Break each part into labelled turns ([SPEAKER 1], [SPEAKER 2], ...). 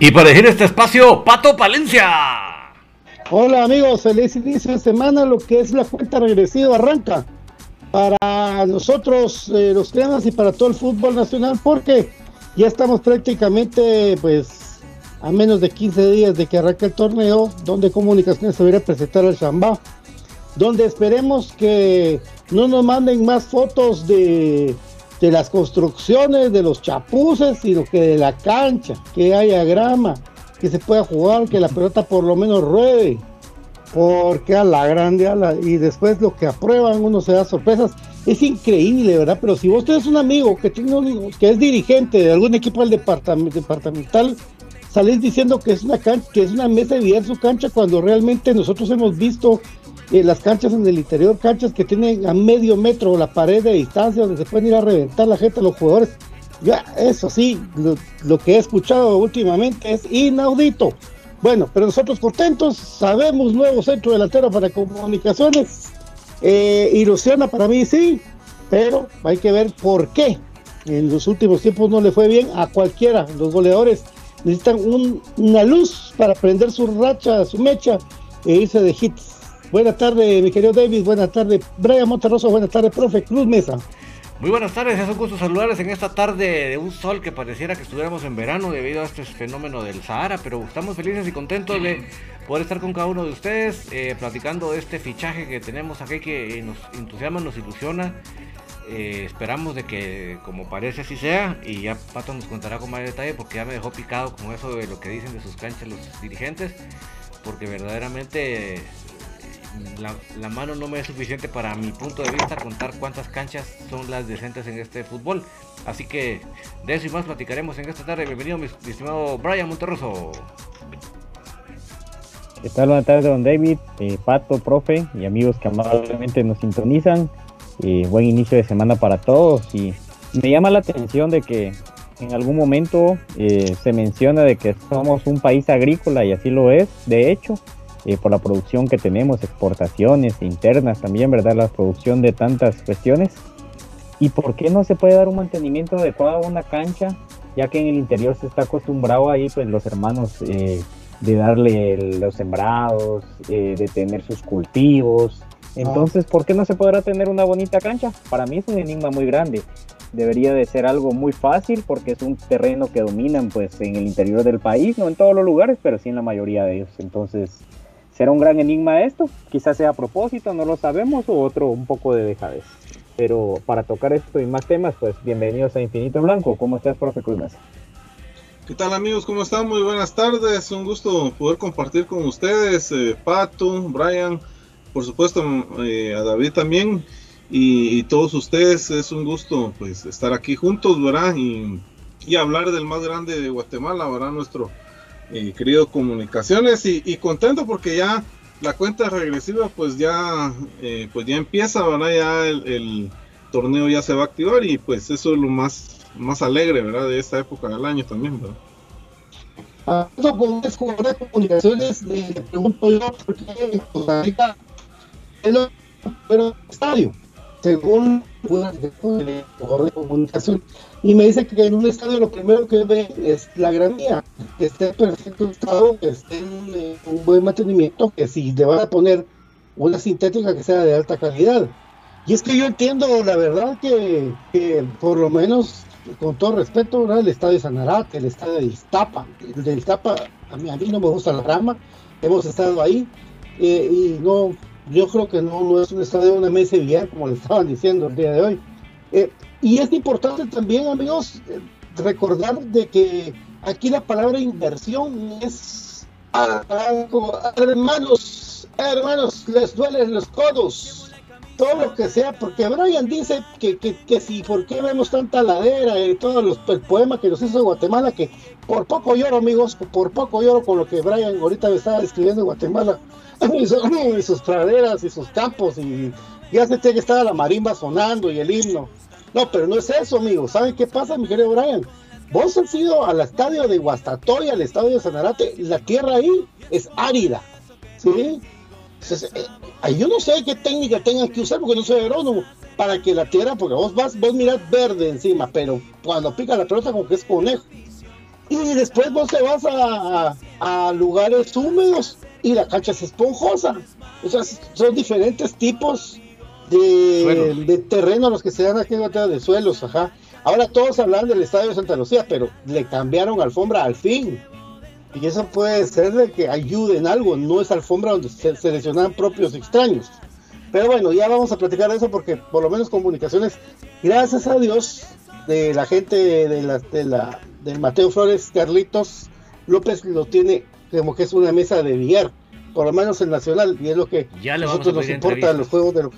[SPEAKER 1] Y para elegir este espacio, Pato Palencia.
[SPEAKER 2] Hola amigos, feliz inicio de semana. Lo que es la cuenta regresiva arranca para nosotros, eh, los cremas y para todo el fútbol nacional, porque ya estamos prácticamente, pues, a menos de 15 días de que arranque el torneo, donde Comunicaciones se va presentar al Chambá, donde esperemos que no nos manden más fotos de de las construcciones, de los chapuces, sino que de la cancha, que haya grama, que se pueda jugar, que la pelota por lo menos ruede, porque a la grande, a la, y después lo que aprueban uno se da sorpresas. Es increíble, ¿verdad? Pero si vos tenés un amigo que, tiene, que es dirigente de algún equipo del departamental, salís diciendo que es una cancha, que es una mesa de billar su cancha cuando realmente nosotros hemos visto eh, las canchas en el interior, canchas que tienen a medio metro la pared de distancia donde se pueden ir a reventar la gente, los jugadores. Ya, eso sí, lo, que he escuchado últimamente es inaudito. Bueno, pero nosotros contentos, sabemos nuevo centro delantero para comunicaciones. Eh, ilusiona para mí, sí, pero hay que ver por qué. En los últimos tiempos no le fue bien a cualquiera. Los goleadores necesitan una luz para prender su racha, su mecha e irse de hits. Buenas tardes, mi querido David. Buenas tardes, Brian Monterroso. Buenas tardes, profe Cruz Mesa.
[SPEAKER 1] Muy buenas tardes, es un gusto saludarles en esta tarde de un sol que pareciera que estuviéramos en verano debido a este fenómeno del Sahara, pero estamos felices y contentos de poder estar con cada uno de ustedes eh, platicando de este fichaje que tenemos aquí que nos entusiasma, nos ilusiona. Eh, esperamos de que como parece así sea y ya Pato nos contará con más detalle porque ya me dejó picado con eso de lo que dicen de sus canchas los dirigentes porque verdaderamente la, mano no me es suficiente para mi punto de vista contar cuántas canchas son las decentes en este fútbol. Así que de eso y más platicaremos en esta tarde. Bienvenido, mi, estimado Brian Monterroso.
[SPEAKER 3] ¿Qué? Buenas tardes, don David, eh, Pato, profe y amigos que amablemente nos sintonizan. Eh, buen inicio de semana para todos. Y me llama la atención de que en algún momento eh, se menciona de que somos un país agrícola y así lo es, de hecho. Eh, por la producción que tenemos, exportaciones internas también, ¿verdad? La producción de tantas cuestiones. ¿Y por qué no se puede dar un mantenimiento adecuado a una cancha? Ya que en el interior se está acostumbrado ahí, pues los hermanos, eh, de darle los sembrados, eh, de tener sus cultivos. Entonces, ¿por qué no se podrá tener una bonita cancha? Para mí es un enigma muy grande. Debería de ser algo muy fácil porque es un terreno que dominan pues en el interior del país, no en todos los lugares, pero sí en la mayoría de ellos. Entonces, ¿Será un gran enigma esto? Quizás sea a propósito, no lo sabemos, o otro un poco de dejadez. Pero para tocar esto y más temas, pues bienvenidos a Infinito Blanco. ¿Cómo estás, profe Cruz?
[SPEAKER 4] ¿Qué tal amigos? ¿Cómo están? Muy buenas tardes. Un gusto poder compartir con ustedes, eh, Pato, Brian, por supuesto eh, a David también y, todos ustedes. Es un gusto pues estar aquí juntos, ¿verdad? Y, y hablar del más grande de Guatemala, ¿verdad? Nuestro y querido Comunicaciones y, contento porque ya la cuenta regresiva pues ya eh, pues ya empieza, ¿verdad? Ya el, torneo ya se va a activar y pues eso es lo más, más alegre, ¿verdad? De esta época del año también, ¿verdad?
[SPEAKER 2] Con de comunicaciones, le pregunto yo por qué Costa Rica pero estadio, según de comunicación y me dice que en un estadio lo primero que ve es la granía, que esté en perfecto estado, que esté en eh, un buen mantenimiento, que si le van a poner una sintética que sea de alta calidad. Y es que yo entiendo, la verdad, que, por lo menos, con todo respeto, el estadio de Sanarate, el estadio de Iztapa, el de Iztapa, a mí, a mí no me gusta la rama, hemos estado ahí, eh, y no, yo creo que no, no es un estadio de una mesa bien, como le estaban diciendo el día de hoy. Eh, y es importante también, amigos, recordar de que aquí la palabra inversión es algo, hermanos, hermanos, les duelen los codos, todo lo que sea, porque Brian dice que, que, que si, ¿por qué vemos tanta ladera y los el poema que nos hizo Guatemala? Que por poco lloro, amigos, por poco lloro con lo que Brian ahorita me estaba describiendo de Guatemala, y sus praderas y sus campos, y ya se tiene que estar la marimba sonando y el himno. No, pero no es eso, amigo. ¿Saben qué pasa, mi querido Brian? Vos has ido al estadio de Guastatoya, al estadio de Sanarate, la tierra ahí es árida. ¿Sí? Eh, yo no sé qué técnica tengan que usar porque no soy agrónomo para que la tierra, porque vos vas, vos mirás verde encima, pero cuando pica la pelota como que es conejo. Y después vos te vas a, a lugares húmedos y la cancha es esponjosa. O sea, son diferentes tipos de, de terreno los que se dan aquí en de suelos, ajá. Ahora todos hablan del estadio de Santa Lucía, pero le cambiaron alfombra al fin. Y eso puede ser de que ayude en algo, no es alfombra donde se seleccionan propios extraños. Pero bueno, ya vamos a platicar de eso porque por lo menos comunicaciones, gracias a Dios, de la gente de la, de la del Mateo Flores Carlitos López lo tiene como que es una mesa de billar, por lo menos el nacional, y es lo que
[SPEAKER 1] ya
[SPEAKER 2] nosotros nos importa los juegos de los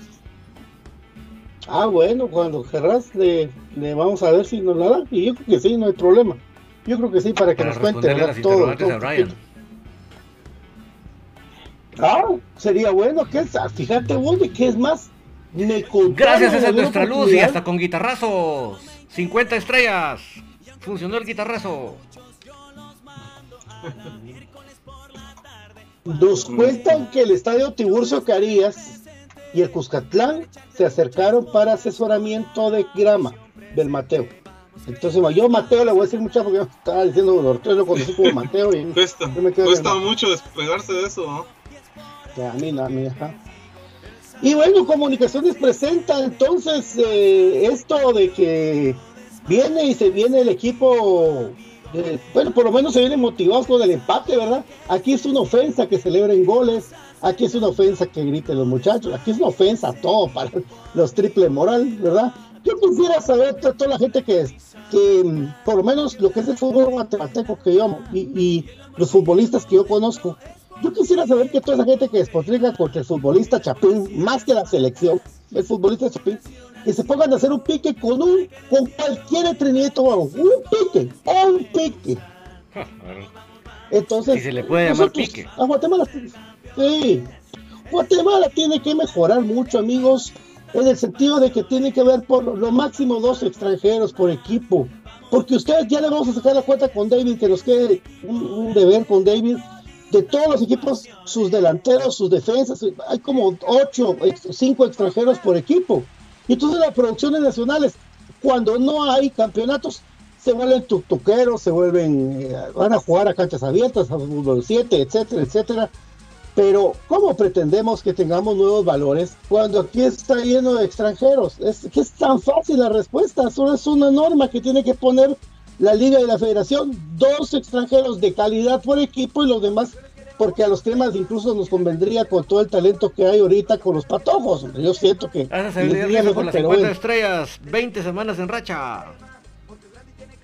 [SPEAKER 2] Ah, bueno, cuando querrás le, vamos a ver si nos la da. Y yo creo que sí, no hay problema. Yo creo que sí, para que nos cuente todo. Ah, sería bueno que es, fíjate vos de que es más.
[SPEAKER 1] Me Gracias a nuestra luz y hasta con guitarrazos. 50 estrellas. Funcionó el guitarrazo.
[SPEAKER 2] Nos cuentan que el estadio Tiburcio Carías y el Cuscatlán se acercaron para asesoramiento de grama del Mateo. Entonces, yo Mateo le voy a decir mucho porque estaba diciendo Ortega, lo conocí como Mateo. Y
[SPEAKER 4] cuesta, cuesta mucho despegarse de eso, ¿no?
[SPEAKER 2] a mí, a mí, ajá. Y bueno, Comunicaciones presenta entonces eh, esto de que viene y se viene el equipo, bueno, por lo menos se viene motivados con el empate, ¿verdad? Aquí es una ofensa que celebren goles, aquí es una ofensa que griten los muchachos, aquí es una ofensa todo para los triple moral, ¿verdad? Yo quisiera saber toda la gente que, que por lo menos lo que es el fútbol matemático que yo y, y los futbolistas que yo conozco, yo quisiera saber que toda esa gente que despotrica contra el futbolista Chapín, más que la selección, el futbolista Chapín, que se pongan a hacer un pique con un, con cualquier entrenamiento, un pique, un pique. Entonces,
[SPEAKER 1] si se le puede llamar pique.
[SPEAKER 2] A Guatemala, sí, Guatemala tiene que mejorar mucho, amigos, en el sentido de que tiene que ver por lo máximo dos extranjeros por equipo. Porque ustedes ya le vamos a sacar la cuenta con David, que nos quede un deber con David de todos los equipos, sus delanteros, sus defensas, hay como ocho, cinco extranjeros por equipo. Y entonces las producciones nacionales, cuando no hay campeonatos, se vuelven tutuqueros, se vuelven, eh, van a jugar a canchas abiertas, a fútbol 7, etcétera, etcétera. Pero, ¿cómo pretendemos que tengamos nuevos valores cuando aquí está lleno de extranjeros? Es que es tan fácil la respuesta, solo es una norma que tiene que poner la liga y la federación, dos extranjeros de calidad por equipo y los demás, porque a los temas incluso nos convendría con todo el talento que hay ahorita con los patojos. Yo siento que...
[SPEAKER 1] Ah, con las 50 estrellas, 20 semanas en racha.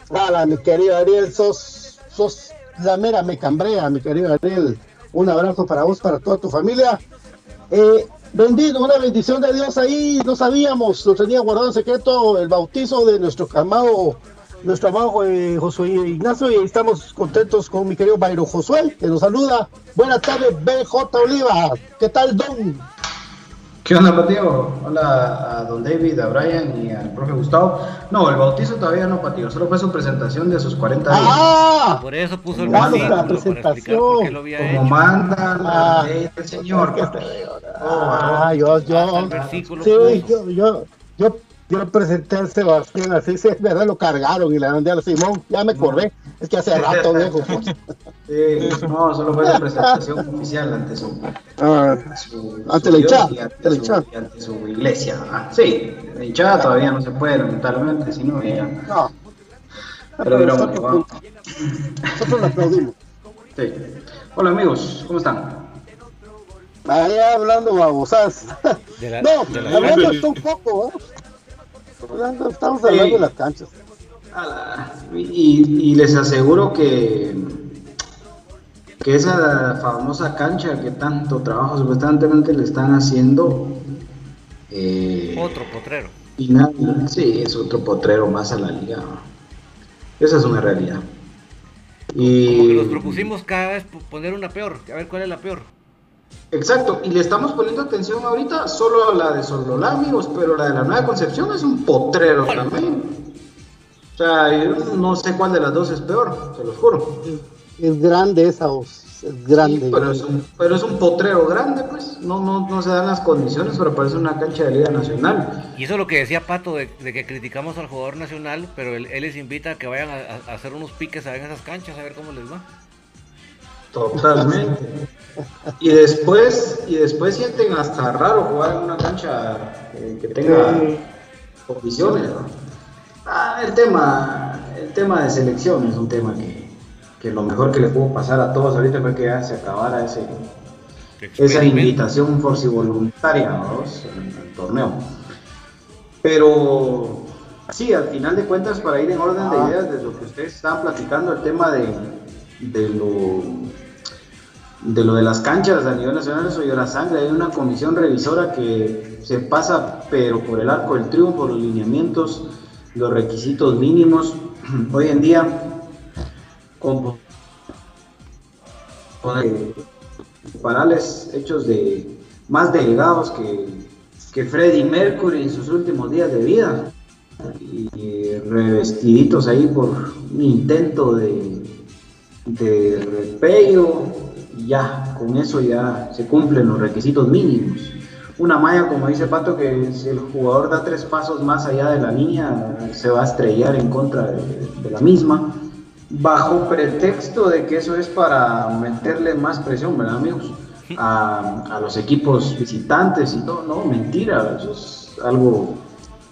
[SPEAKER 2] Hola, mi querido Ariel, sos, sos la mera me cambrea, mi querido Ariel. Un abrazo para vos, para toda tu familia. Eh, bendito, una bendición de Dios ahí, no sabíamos, lo tenía guardado en secreto el bautizo de nuestro camado nuestro amado eh, Josué Ignacio y estamos contentos con mi querido Bayro Josué, que nos saluda. Buenas tardes, BJ Oliva. ¿Qué tal, Don?
[SPEAKER 5] ¿Qué onda, Patio? Hola a don David, a Brian y al profe Gustavo. No, el bautizo todavía no, Patio, solo fue su presentación de sus 40 años.
[SPEAKER 2] ¡Ah!
[SPEAKER 1] Por eso puso el
[SPEAKER 2] la presentación.
[SPEAKER 5] Como manda la ah, ley del Señor.
[SPEAKER 2] ah, yo, yo, sí, yo, yo, yo yo presenté al Sebastián así, sí, verdad, lo cargaron y le mandé a Simón, ya me acordé, es que hace rato, viejo.
[SPEAKER 5] Sí, no, solo fue la presentación oficial ante su,
[SPEAKER 2] ah, ante la hinchada,
[SPEAKER 5] ante, su, iglesia. Ah, sí, la hinchada todavía no se puede, lamentablemente, si no, ya. No. Pero, pero nosotros,
[SPEAKER 2] nosotros lo aplaudimos.
[SPEAKER 5] Sí. Hola amigos, ¿cómo están?
[SPEAKER 2] Allá hablando babosas. no, hablando esto un poco, ¿eh? Estamos hablando de las canchas.
[SPEAKER 5] Y, les aseguro que, que esa famosa cancha que tanto trabajo supuestamente le están haciendo.
[SPEAKER 1] Eh, otro potrero.
[SPEAKER 5] Y nada, sí, es otro potrero más a la liga. Esa es una realidad.
[SPEAKER 1] Y... Como que nos propusimos cada vez poner una peor, a ver cuál es la peor.
[SPEAKER 5] Exacto, y le estamos poniendo atención ahorita solo a la de Sololá, amigos, pero la de la Nueva Concepción es un potrero también. O sea, yo no sé cuál de las dos es peor, se los juro.
[SPEAKER 2] Es grande esa voz, es grande.
[SPEAKER 5] pero, Es un, pero, Es un, potrero grande, pues. No, no, no se dan las condiciones para parecer una cancha de Liga Nacional.
[SPEAKER 1] Y eso es lo que decía Pato, de, que criticamos al jugador nacional, pero él, les invita a que vayan a, hacer unos piques a esas canchas, a ver cómo les va.
[SPEAKER 5] Totalmente. Y después, y después sienten hasta raro jugar en una cancha que, tenga condiciones. Ah, el tema, el tema de selección es un tema que, lo mejor que le pudo pasar a todos ahorita fue que ya se acabara ese, esa invitación voluntaria en el torneo. Pero sí, al final de cuentas, para ir en orden de ideas de lo que ustedes estaban platicando, el tema de, de lo de lo de las canchas a nivel nacional, eso la sangre. Hay una comisión revisora que se pasa, pero por el arco del triunfo, los lineamientos, los requisitos mínimos. Hoy en día, con parales hechos de más delgados que, que Freddie Mercury en sus últimos días de vida y revestiditos ahí por un intento de, de repello ya, con eso ya se cumplen los requisitos mínimos. Una malla, como dice Pato, que si el jugador da tres pasos más allá de la línea, se va a estrellar en contra de, la misma, bajo pretexto de que eso es para meterle más presión, ¿verdad, amigos? a, los equipos visitantes y no, no, mentira, eso es algo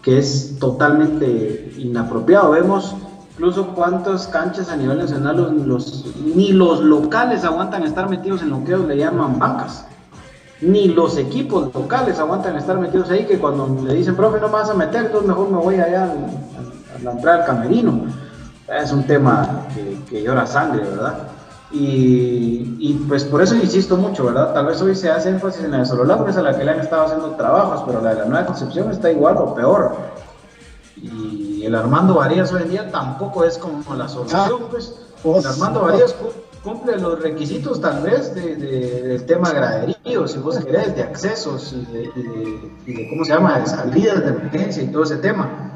[SPEAKER 5] que es totalmente inapropiado. Vemos incluso cuántas canchas a nivel nacional ni los locales aguantan estar metidos en lo que ellos le llaman bancas. Ni los equipos locales aguantan estar metidos ahí, que cuando le dicen, profe, no me vas a meter, entonces mejor me voy allá a, la entrada al camerino. Es un tema que, llora sangre, ¿verdad? Y, pues por eso insisto mucho, ¿verdad? Tal vez hoy se hace énfasis en la de Sololá, es a la que le han estado haciendo trabajos, pero la de la nueva concepción está igual o peor. Y el Armando Varías hoy en día tampoco es como la solución, ah, pues. pues. El Armando Varías cumple los requisitos tal vez de, del tema graderío, si vos querés, de accesos y de, ¿cómo se llama?, de salidas de emergencia y todo ese tema.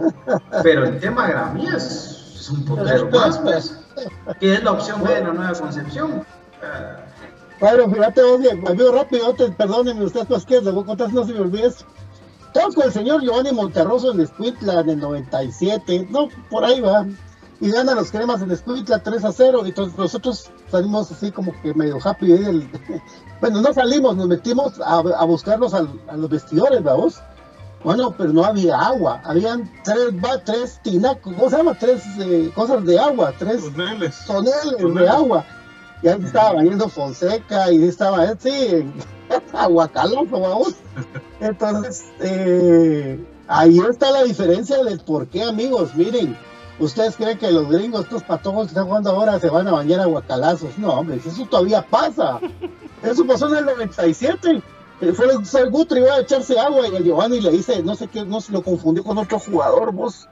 [SPEAKER 5] Pero el tema gramías es un poder más, pues que es la opción B de la nueva concepción.
[SPEAKER 2] Bueno, fíjate, oye, amigo rápido, te, perdónenme usted, pues que le voy a contar, no se me olvide con el señor Giovanni Monterroso en Escuitla en el 97, no, por ahí va. Y gana los cremas en Escuitla 3 a 0. Y entonces nosotros salimos así como que medio happy. El, bueno, no salimos, nos metimos a, a buscarlos a los vestidores, vamos. Bueno, pero no había agua. Habían tres, tres tinacos, ¿cómo se llama? Tres eh, cosas de agua, tres toneles, de agua. Ya estaba bañando Fonseca y estaba así, aguacaloso, vamos. Entonces, eh, ahí está la diferencia del por qué, amigos. Miren, ¿ustedes creen que los gringos, estos patojos que están jugando ahora, se van a bañar a guacalazos? No, hombre, eso todavía pasa. Eso pasó en el 97 eh, fue el Guthrie iba a echarse agua y el Giovanni le dice, no sé qué, no se lo confundió con otro jugador, vos,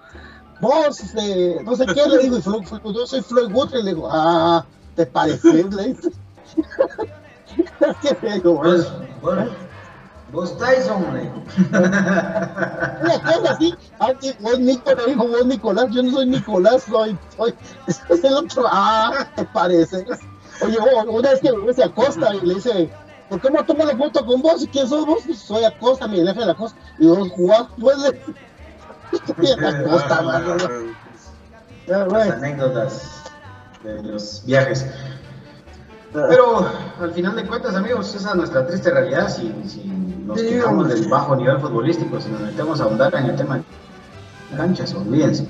[SPEAKER 2] vos, eh, no sé qué, le digo, y yo soy Floyd Guthrie, le digo, ah, ¿te parece? le dice.
[SPEAKER 5] ¿Qué digo, vos, vos, vos Tyson, le
[SPEAKER 2] Una cosa así, ah, vos Nicolás, dijo, vos Nicolás, yo no soy Nicolás, soy, soy, es el otro, ah, ¿te parece? Oye, una vez que se acosta y le dice, ¿por qué no tomo la foto con vos? ¿Y quién sos vos? Pues soy Acosta, mi jefe de la Costa. Y vos jugás, pues, de
[SPEAKER 5] Acosta, Las anécdotas de los viajes. Pero al final de cuentas, amigos, esa es nuestra triste realidad. Si, si nos quejamos del bajo nivel futbolístico, si nos metemos a ahondar en el tema de canchas, olvídense.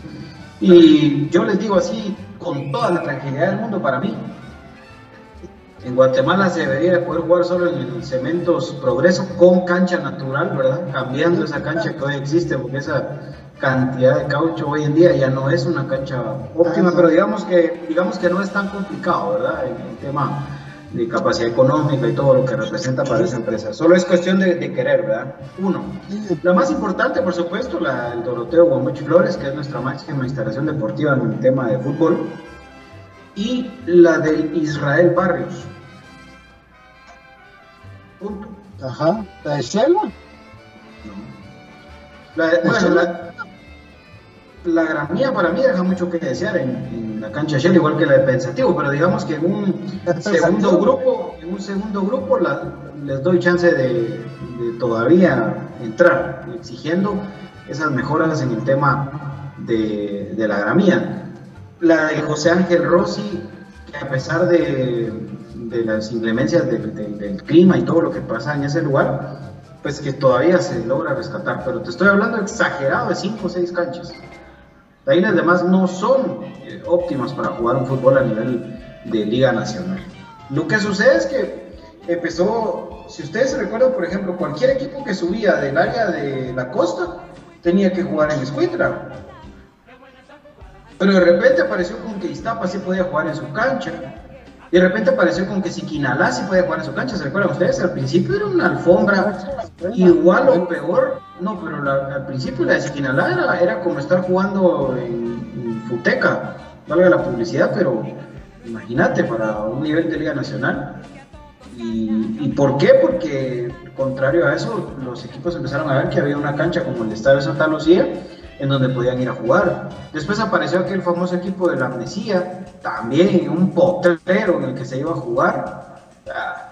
[SPEAKER 5] Y yo les digo así, con toda la tranquilidad del mundo para mí, en Guatemala se debería poder jugar solo en el Cementos Progreso con cancha natural, ¿verdad? Cambiando esa cancha que hoy existe, porque esa cantidad de caucho hoy en día ya no es una cancha óptima, pero digamos que, digamos que no es tan complicado, ¿verdad? El tema de capacidad económica y todo lo que representa para esa empresa. Solo es cuestión de, querer, ¿verdad? Uno. La más importante, por supuesto, la, el Doroteo Guamuchi Flores, que es nuestra máxima instalación deportiva en el tema de fútbol. Y la del Israel Barrios,
[SPEAKER 2] Ajá. ¿La de Selva?
[SPEAKER 5] La, la, gramía para mí deja mucho que desear en, la cancha Shell, igual que la de Pensativo, pero digamos que en un segundo grupo, en un segundo grupo les doy chance de, todavía entrar, exigiendo esas mejoras en el tema de, de la gramía. La de José Ángel Rossi, que a pesar de, de las inclemencias del, clima y todo lo que pasa en ese lugar, pues que todavía se logra rescatar. Pero te estoy hablando exagerado de 5 o 6 canchas. De ahí las demás no son eh, óptimas para jugar un fútbol a nivel de Liga Nacional. Lo que sucede es que empezó, si ustedes se recuerdan, por ejemplo, cualquier equipo que subía del área de la costa tenía que jugar en Escuintra. Pero de repente apareció con que Iztapa sí podía jugar en su cancha, de repente apareció con que Siquinalá sí puede jugar en su cancha, ¿se recuerdan ustedes? Al principio era una alfombra igual o peor, no, pero al principio la de Siquinalá era, como estar jugando en, Futeca, valga la publicidad, pero imagínate para un nivel de Liga Nacional. ¿Y, ¿Y, por qué? Porque contrario a eso, los equipos empezaron a ver que había una cancha como el Estadio Santa Lucía en donde podían ir a jugar. Después apareció aquel famoso equipo de la Amnesía, también un potrero en el que se iba a jugar. Ah.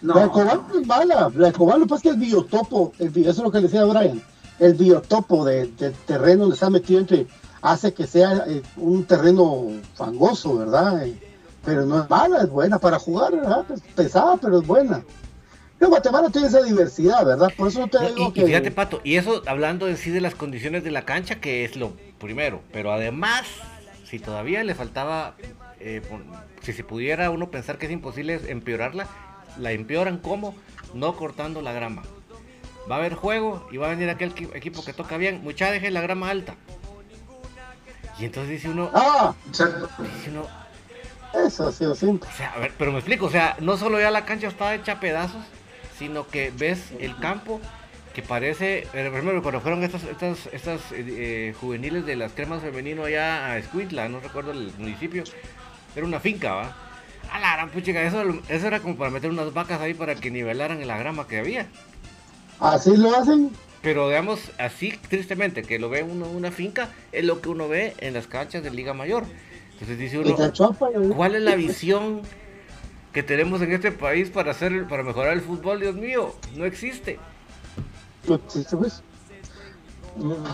[SPEAKER 2] No. La es mala, la Escobar lo que pasa es que el biotopo, el, eso es lo que decía Brian, el biotopo de terreno donde está metido entre hace que sea eh, un terreno fangoso, ¿verdad? pero no es mala, es buena para jugar, ¿verdad? Es pesada, pero es buena. Pero Guatemala tiene esa diversidad, ¿verdad? Por eso te digo
[SPEAKER 1] y,
[SPEAKER 2] que...
[SPEAKER 1] y fíjate, Pato, y eso hablando en sí de las condiciones de la cancha, que es lo primero, pero además, si todavía le faltaba, eh, si se pudiera uno pensar que es imposible empeorarla, la empeoran como no cortando la grama. Va a haber juego y va a venir aquel equi- equipo que toca bien, mucha deje la grama alta. Y entonces dice uno,
[SPEAKER 2] Ah,
[SPEAKER 5] Exacto.
[SPEAKER 1] dice uno,
[SPEAKER 2] eso ha sido siempre.
[SPEAKER 1] o sea, a ver, pero me explico, o sea, no solo ya la cancha está hecha a pedazos, sino que ves el campo que parece, eh, ejemplo, cuando fueron estas, estas, estas eh, eh, juveniles de las cremas femenino allá a Escuintla, no recuerdo el municipio, era una finca, ¿va? A la gran puchica, eso, eso era como para meter unas vacas ahí para que nivelaran la grama que había.
[SPEAKER 2] Así lo hacen.
[SPEAKER 1] Pero digamos, así tristemente, que lo ve uno en una finca, es lo que uno ve en las canchas de Liga Mayor. Entonces dice uno, ¿Cuál es la visión que tenemos en este país para hacer para mejorar el fútbol? Dios mío, no existe.
[SPEAKER 2] Pues, sí, pues.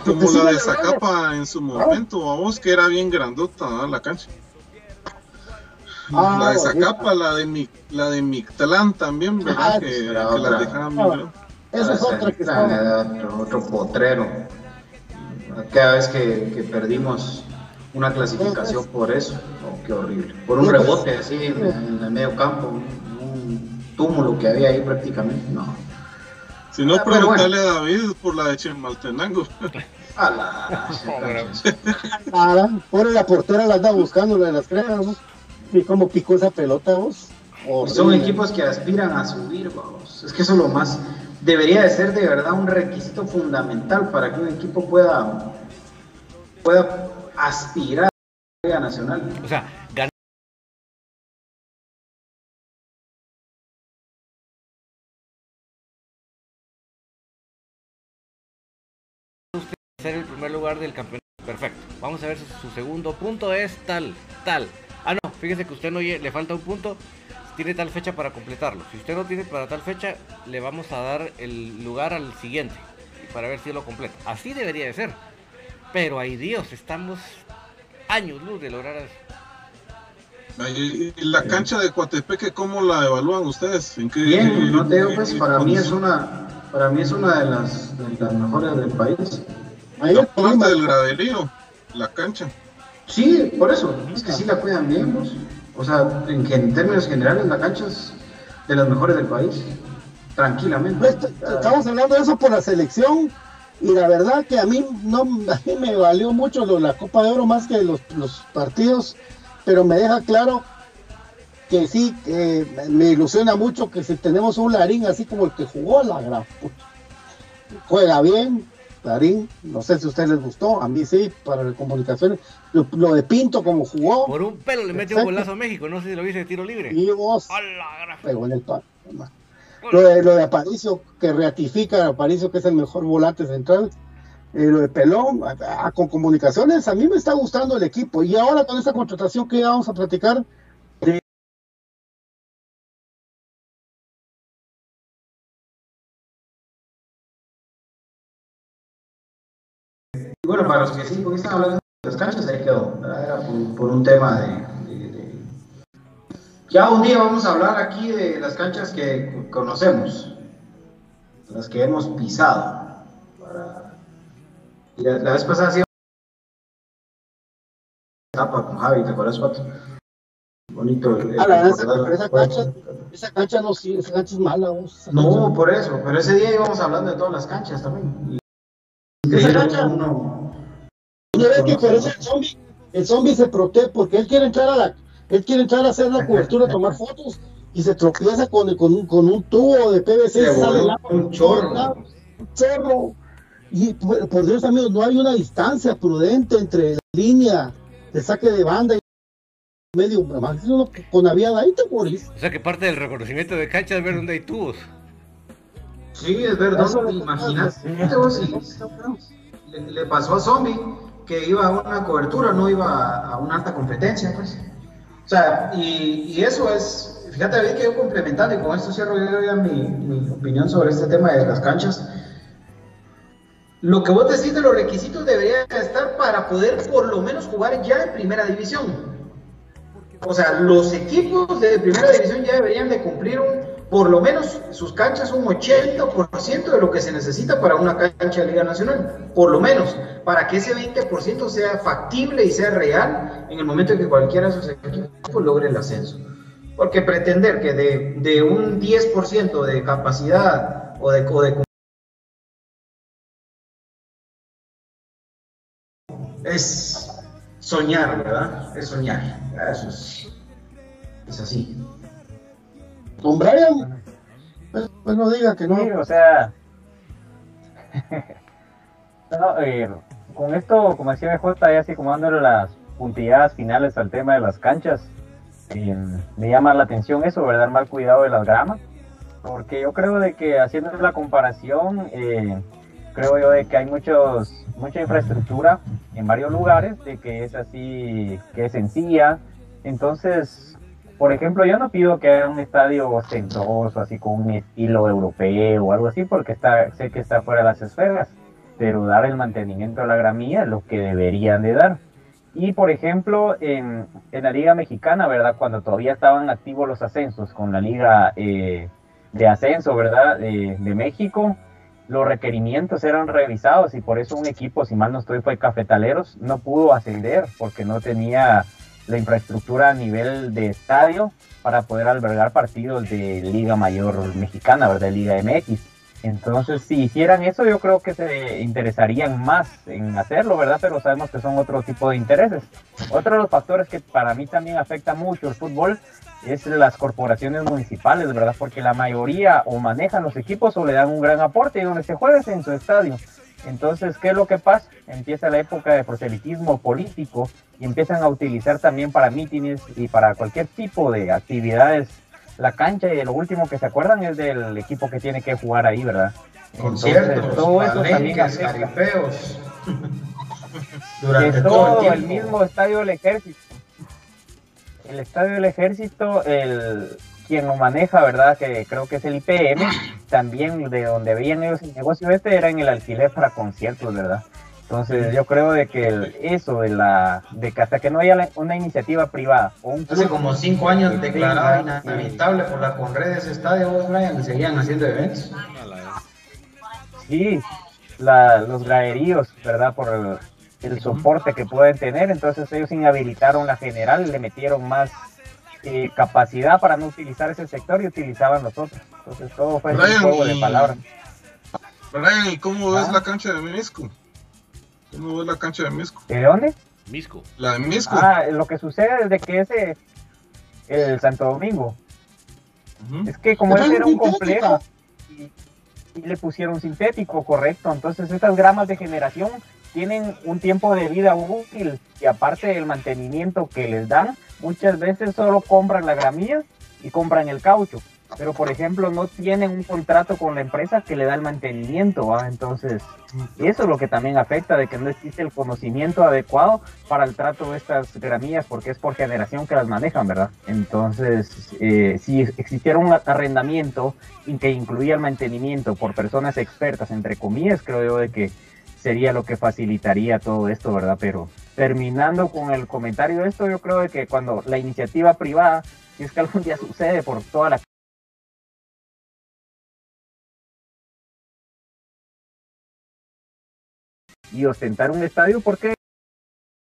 [SPEAKER 4] Como la de
[SPEAKER 2] la.
[SPEAKER 4] Zacapa en su momento, vamos, que era bien grandota ¿no? la cancha.
[SPEAKER 2] Ah,
[SPEAKER 4] la de. Zacapa, la de Mi- la de Mictlán también, ¿verdad?
[SPEAKER 2] Ah,
[SPEAKER 4] que, que
[SPEAKER 5] otra.
[SPEAKER 4] dejaban bien
[SPEAKER 2] Ah. Esa es otra que está.
[SPEAKER 5] otro, otro potrero. Cada vez que, que perdimos una clasificación por eso, oh, qué horrible. Por un rebote así en, en el medio campo, un, un túmulo que había ahí prácticamente. No.
[SPEAKER 4] Si no,
[SPEAKER 5] Ah,
[SPEAKER 4] preguntarle a David por la de Chemaltenango.
[SPEAKER 5] A la-
[SPEAKER 2] por la portera la anda buscando, la de las cremas, ¿no? Y cómo picó esa pelota, vos.
[SPEAKER 5] Y son equipos que aspiran a subir, vamos. Es que eso es lo más. Debería de ser de verdad un requisito fundamental para que un equipo pueda, pueda aspirar a la Nacional.
[SPEAKER 1] O sea, ganar el primer lugar del campeonato. Perfecto. Vamos a ver su, su segundo punto es tal, tal. Ah, no, fíjese que usted no le falta un punto. Tiene tal fecha para completarlo. Si usted no tiene para tal fecha, le vamos a dar el lugar al siguiente para ver si lo completa. Así debería de ser. Pero ay Dios, estamos años luz de lograr eso.
[SPEAKER 4] Y y la cancha de Coatepeque, ¿cómo la evalúan ustedes? ¿En qué,
[SPEAKER 5] Bien, no te digo, pues para mí es una, para mí es una de las, de las mejores del país.
[SPEAKER 2] Ahí el
[SPEAKER 4] Aparte
[SPEAKER 2] problema-
[SPEAKER 4] del graderío, la cancha.
[SPEAKER 5] Sí, por eso, es que sí la cuidan bien, pues. O sea, en, en términos generales la cancha es de las mejores del país, tranquilamente.
[SPEAKER 2] Pues, Estamos hablando de eso por la selección y la verdad que a mí no a mí me valió mucho lo- la Copa de Oro más que los, los partidos, pero me deja claro que sí, que me ilusiona mucho que si tenemos un Larín así como el que jugó la gran juega bien, Larín, no sé si a ustedes les gustó, a mí sí, para las comunicaciones, lo, lo de Pinto como jugó,
[SPEAKER 1] Por un pelo le mete un golazo a México, no sé si lo viste de tiro libre.
[SPEAKER 2] y vos
[SPEAKER 1] ¡A la gran-
[SPEAKER 2] pegó en el palo. Lo de, lo de Aparicio, que ratifica a Aparicio que es el mejor volante central. Eh, lo de Pelón, a- a- con comunicaciones, a mí me está gustando el equipo. Y ahora con esta contratación que ya vamos a platicar,
[SPEAKER 5] Y bueno, para los que sí, porque están hablando de las canchas, ahí quedó. ¿verdad? Era por, por un tema de- Ya un día vamos a hablar aquí de las canchas que conocemos, las que hemos pisado. Para- Y la, la vez pasada sí etapa con Javi, ¿te acuerdas, Pato? Bonito. el- el
[SPEAKER 2] a la vez,
[SPEAKER 5] recordar-
[SPEAKER 2] pero esa cancha, esa cancha no sirve, esa cancha es mala. vos,
[SPEAKER 5] No,
[SPEAKER 2] cancha-
[SPEAKER 5] por eso, pero ese día íbamos hablando de todas las canchas también. Y
[SPEAKER 2] Esa cancha-
[SPEAKER 5] uno-
[SPEAKER 2] Una vez que parece el zombie, el zombie se protege porque él quiere entrar a la, él quiere entrar a hacer la cobertura, a tomar fotos y se tropieza con, con, un, con un tubo de PVC, sale el agua
[SPEAKER 5] un chorro.
[SPEAKER 2] un chorro. Y por, por Dios amigos, no hay una distancia prudente entre la línea de saque de banda y medio, más uno con aviada ahí te morís.
[SPEAKER 1] O sea que parte del reconocimiento de cancha es ver dónde hay tubos.
[SPEAKER 5] Sí, es verdad. Imagínate vos, si le, le pasó a Zombie que iba a una cobertura, no iba a, a una alta competencia, pues. O sea, y, y eso es, fíjate David que yo complementando, y con esto cierro yo ya mi, mi opinión sobre este tema de las canchas. Lo que vos decís de los requisitos debería estar para poder por lo menos jugar ya en primera división. o sea, los equipos de primera división ya deberían de cumplir un, por lo menos sus canchas un 80% de lo que se necesita para una cancha de Liga Nacional, por lo menos, para que ese 20% sea factible y sea real en el momento en que cualquiera de esos equipos logre el ascenso. Porque pretender que de, de un 10% de capacidad o de, o de es soñar, ¿verdad? Es soñar. Eso es, es así.
[SPEAKER 2] Con Brian, pues, pues no diga que no.
[SPEAKER 3] Sí, o sea, no, eh, con esto, como decía BJ, ya así como dándole las puntilladas finales al tema de las canchas, eh, me llama la atención eso, ¿verdad? Mal cuidado de las gramas, porque yo creo de que haciendo la comparación, eh, creo yo de que hay muchos, mucha infraestructura en varios lugares, de que es así, que es sencilla, entonces por ejemplo, yo no pido que haya un estadio ostentoso, así con un estilo europeo o algo así, porque está, sé que está fuera de las esferas, pero dar el mantenimiento a la gramilla es lo que deberían de dar. Y por ejemplo, en, la Liga Mexicana, ¿verdad? Cuando todavía estaban activos los ascensos con la Liga eh, de Ascenso, ¿verdad? De México, los requerimientos eran revisados y por eso un equipo, si mal no estoy, fue Cafetaleros, no pudo ascender porque no tenía la infraestructura a nivel de estadio para poder albergar partidos de Liga Mayor Mexicana, ¿verdad? Liga MX. Entonces, si hicieran eso, yo creo que se interesarían más en hacerlo, ¿verdad? Pero sabemos que son otro tipo de intereses. Otro de los factores que para mí también afecta mucho el fútbol es las corporaciones municipales, ¿verdad? Porque la mayoría o manejan los equipos o le dan un gran aporte y donde se juega es en su estadio. Entonces, ¿qué es lo que pasa? Empieza la época de proselitismo político y empiezan a utilizar también para mítines y para cualquier tipo de actividades la cancha y lo último que se acuerdan es del equipo que tiene que jugar ahí, ¿verdad?
[SPEAKER 5] Conciertos,
[SPEAKER 3] todo eso también
[SPEAKER 5] Durante todo
[SPEAKER 3] todo
[SPEAKER 5] el
[SPEAKER 3] mismo estadio del ejército. El estadio del ejército, el quien lo maneja, ¿verdad? Que creo que es el IPM, también de donde veían ellos el negocio este era en el alquiler para conciertos, ¿verdad? Entonces yo creo de que el- eso de la de que hasta que no haya la- una iniciativa privada o un
[SPEAKER 5] Hace como cinco años declarado
[SPEAKER 3] Sí,
[SPEAKER 5] inhabitable por la Conred de ese estadio, vos, Brian, seguían haciendo eventos.
[SPEAKER 3] Sí, la- los graderíos, ¿verdad? Por el, el soporte que pueden tener. Entonces ellos inhabilitaron la general, le metieron más eh, capacidad para no utilizar ese sector y utilizaban los otros. Entonces todo fue un
[SPEAKER 4] Brian,
[SPEAKER 3] juego de palabras.
[SPEAKER 4] Brian, ¿y cómo ves
[SPEAKER 3] Ah.
[SPEAKER 4] la cancha de Misco? ¿Cómo ves la cancha de Misco?
[SPEAKER 3] ¿De dónde?
[SPEAKER 1] Misco.
[SPEAKER 4] La de Misco.
[SPEAKER 3] Ah, lo que sucede desde que ese el Santo Domingo es que como ese era un complejo y, y le pusieron sintético, correcto. Entonces estas gramas de generación tienen un tiempo de vida útil y aparte del mantenimiento que les dan, muchas veces solo compran la gramilla y compran el caucho. Pero por ejemplo no tienen un contrato con la empresa que le da el mantenimiento, ¿va? entonces eso es lo que también afecta de que no existe el conocimiento adecuado para el trato de estas gramillas porque es por generación que las manejan, ¿verdad? Entonces, eh, si existiera un arrendamiento que incluía el mantenimiento por personas expertas, entre comillas, creo yo de que sería lo que facilitaría todo esto, ¿verdad? Pero terminando con el comentario de esto, yo creo de que cuando la iniciativa privada, si es que algún día sucede por toda la y ostentar un estadio, ¿por qué?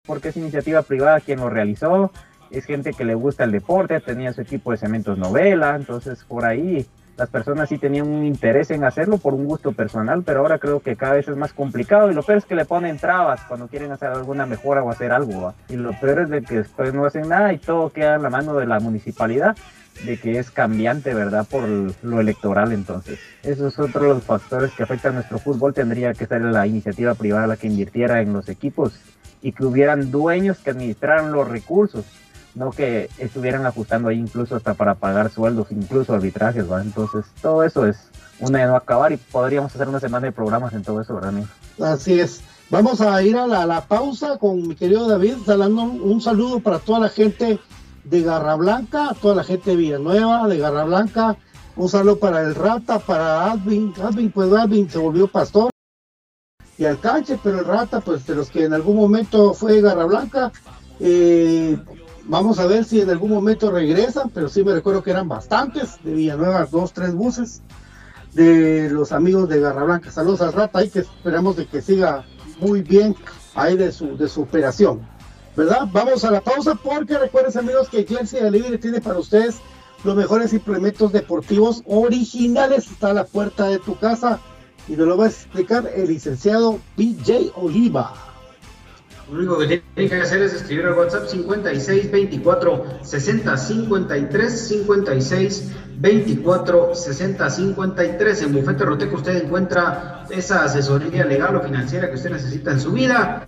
[SPEAKER 3] Porque es iniciativa privada quien lo realizó, es gente que le gusta el deporte, tenía su equipo de cementos novela, entonces por ahí las personas sí tenían un interés en hacerlo por un gusto personal, pero ahora creo que cada vez es más complicado. Y lo peor es que le ponen trabas cuando quieren hacer alguna mejora o hacer algo, y lo peor es de que después no hacen nada y todo queda en la mano de la municipalidad de que es cambiante, ¿verdad? Por lo electoral, entonces. Eso es otro de los factores que afectan a nuestro fútbol. Tendría que ser la iniciativa privada la que invirtiera en los equipos y que hubieran dueños que administraran los recursos, no que estuvieran ajustando ahí incluso hasta para pagar sueldos, incluso arbitrajes, ¿va? Entonces, todo eso es una de no acabar y podríamos hacer una semana de programas en todo eso, ¿verdad, amigo?
[SPEAKER 2] Así es. Vamos a ir a la, la pausa con mi querido David, dando un saludo para toda la gente de Garra Blanca, toda la gente de Villanueva, de Garra Blanca. Un saludo para el Rata, para Advin. Advin, pues Advin se volvió pastor y alcance, pero el Rata, pues de los que en algún momento fue Garra Blanca. eh, Vamos a ver si en algún momento regresan, pero sí me recuerdo que eran bastantes de Villanueva, dos, tres buses de los amigos de Garra Blanca. Saludos al Rata ahí que esperamos de que siga muy bien ahí de su, de su operación. ¿Verdad? Vamos a la pausa porque recuerden amigos que Chelsea Delivery tiene para ustedes los mejores implementos deportivos originales. Está a la puerta de tu casa y nos lo va a explicar el licenciado BJ Oliva.
[SPEAKER 5] Lo único que tienen que hacer es escribir al WhatsApp 56 24 60 53 56 24 60 53. En Bufete Roteco usted encuentra esa asesoría legal o financiera que usted necesita en su vida.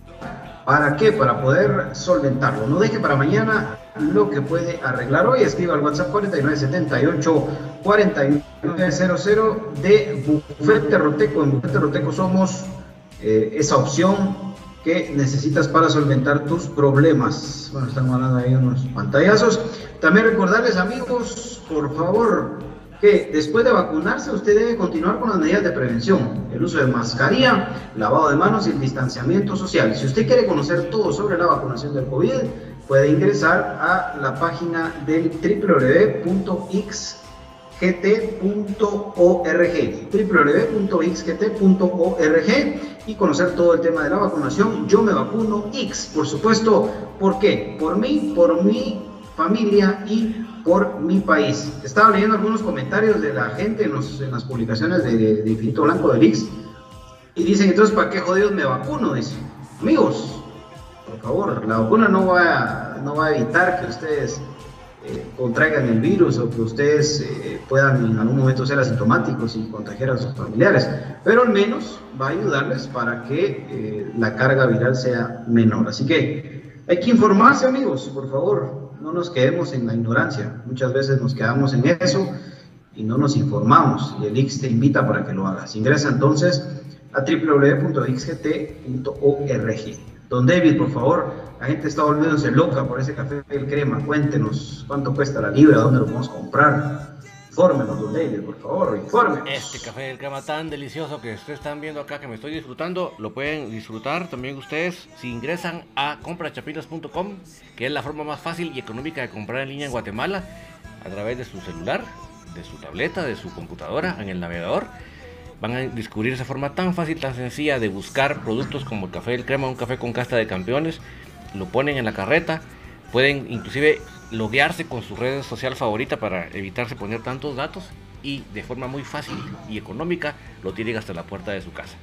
[SPEAKER 5] ¿Para qué? Para poder solventarlo. No deje para mañana lo que puede arreglar hoy. Escriba al WhatsApp 4978 4900 de Bufete Roteco. En Bufete Roteco somos eh, esa opción que necesitas para solventar tus problemas. Bueno, estamos hablando ahí unos pantallazos. También recordarles, amigos, por favor, después de vacunarse usted debe continuar con las medidas de prevención, el uso de mascarilla, lavado de manos y el distanciamiento social. Si usted quiere conocer todo sobre la vacunación del COVID, puede ingresar a la página del www.x gt.org, www.xgt.org y conocer todo el tema de la vacunación. Yo me vacuno X, por supuesto. ¿Por qué? Por mí, por mi familia y por mi país. Estaba leyendo algunos comentarios de la gente en, las publicaciones de, de, Infinito Blanco del X y dicen, entonces, ¿para qué jodidos me vacuno? Dice, amigos, por favor, la vacuna no va, no va a evitar que ustedes eh, contraigan el virus o que ustedes eh, puedan en algún momento ser asintomáticos y contagiar a sus familiares, pero al menos va a ayudarles para que eh, la carga viral sea menor. Así que hay que informarse amigos, por favor, no nos quedemos en la ignorancia, muchas veces nos quedamos en eso y no nos informamos y el X te invita para que lo hagas. Ingresa entonces a www.xgt.org. Don David, por favor, la gente está volviéndose loca por ese café del crema. Cuéntenos cuánto cuesta la libra, dónde lo podemos comprar. Infórmenos, don David, por favor, infórmenos.
[SPEAKER 1] Este café del crema tan delicioso que ustedes están viendo acá, que me estoy disfrutando, lo pueden disfrutar también ustedes si ingresan a comprachapinas.com, que es la forma más fácil y económica de comprar en línea en Guatemala, a través de su celular, de su tableta, de su computadora, en el navegador van a descubrir esa forma tan fácil, tan sencilla de buscar productos como el café del crema, un café con casta de campeones, lo ponen en la carreta, pueden inclusive loguearse con su red social favorita para evitarse poner tantos datos y de forma muy fácil y económica lo tienen hasta la puerta de su casa.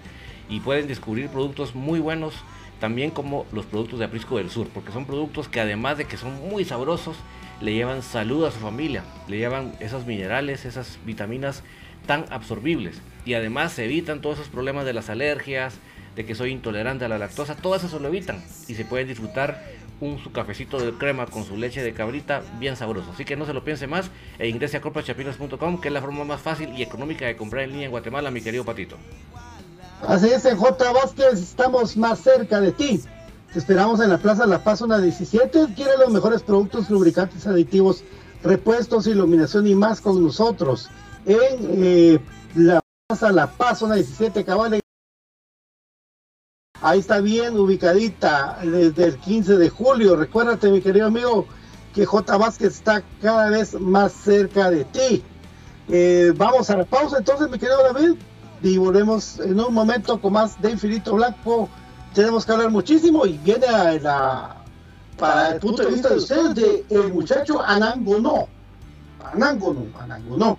[SPEAKER 1] Y pueden descubrir productos muy buenos también como los productos de Aprisco del Sur, porque son productos que además de que son muy sabrosos, le llevan salud a su familia, le llevan esos minerales, esas vitaminas tan absorbibles y además se evitan todos esos problemas de las alergias, de que soy intolerante a la lactosa, todo eso se lo evitan y se pueden disfrutar un su cafecito de crema con su leche de cabrita bien sabroso. Así que no se lo piense más e ingrese a comprachapinas.com que es la forma más fácil y económica de comprar en línea en Guatemala, mi querido Patito.
[SPEAKER 2] Así es, J. Vázquez, estamos más cerca de ti. Te esperamos en la Plaza La Paz, una 17. Quiere los mejores productos, lubricantes, aditivos, repuestos, iluminación y más con nosotros. En eh, la Plaza La Paz, una 17, cabal Ahí está bien ubicadita desde el 15 de julio. Recuérdate, mi querido amigo, que J. Vázquez está cada vez más cerca de ti. Eh, vamos a la pausa entonces, mi querido David, y volvemos en un momento con más de Infinito Blanco. Tenemos que hablar muchísimo y viene a la, para el punto de vista de ustedes de el muchacho Anangono. Anangono, Anangono.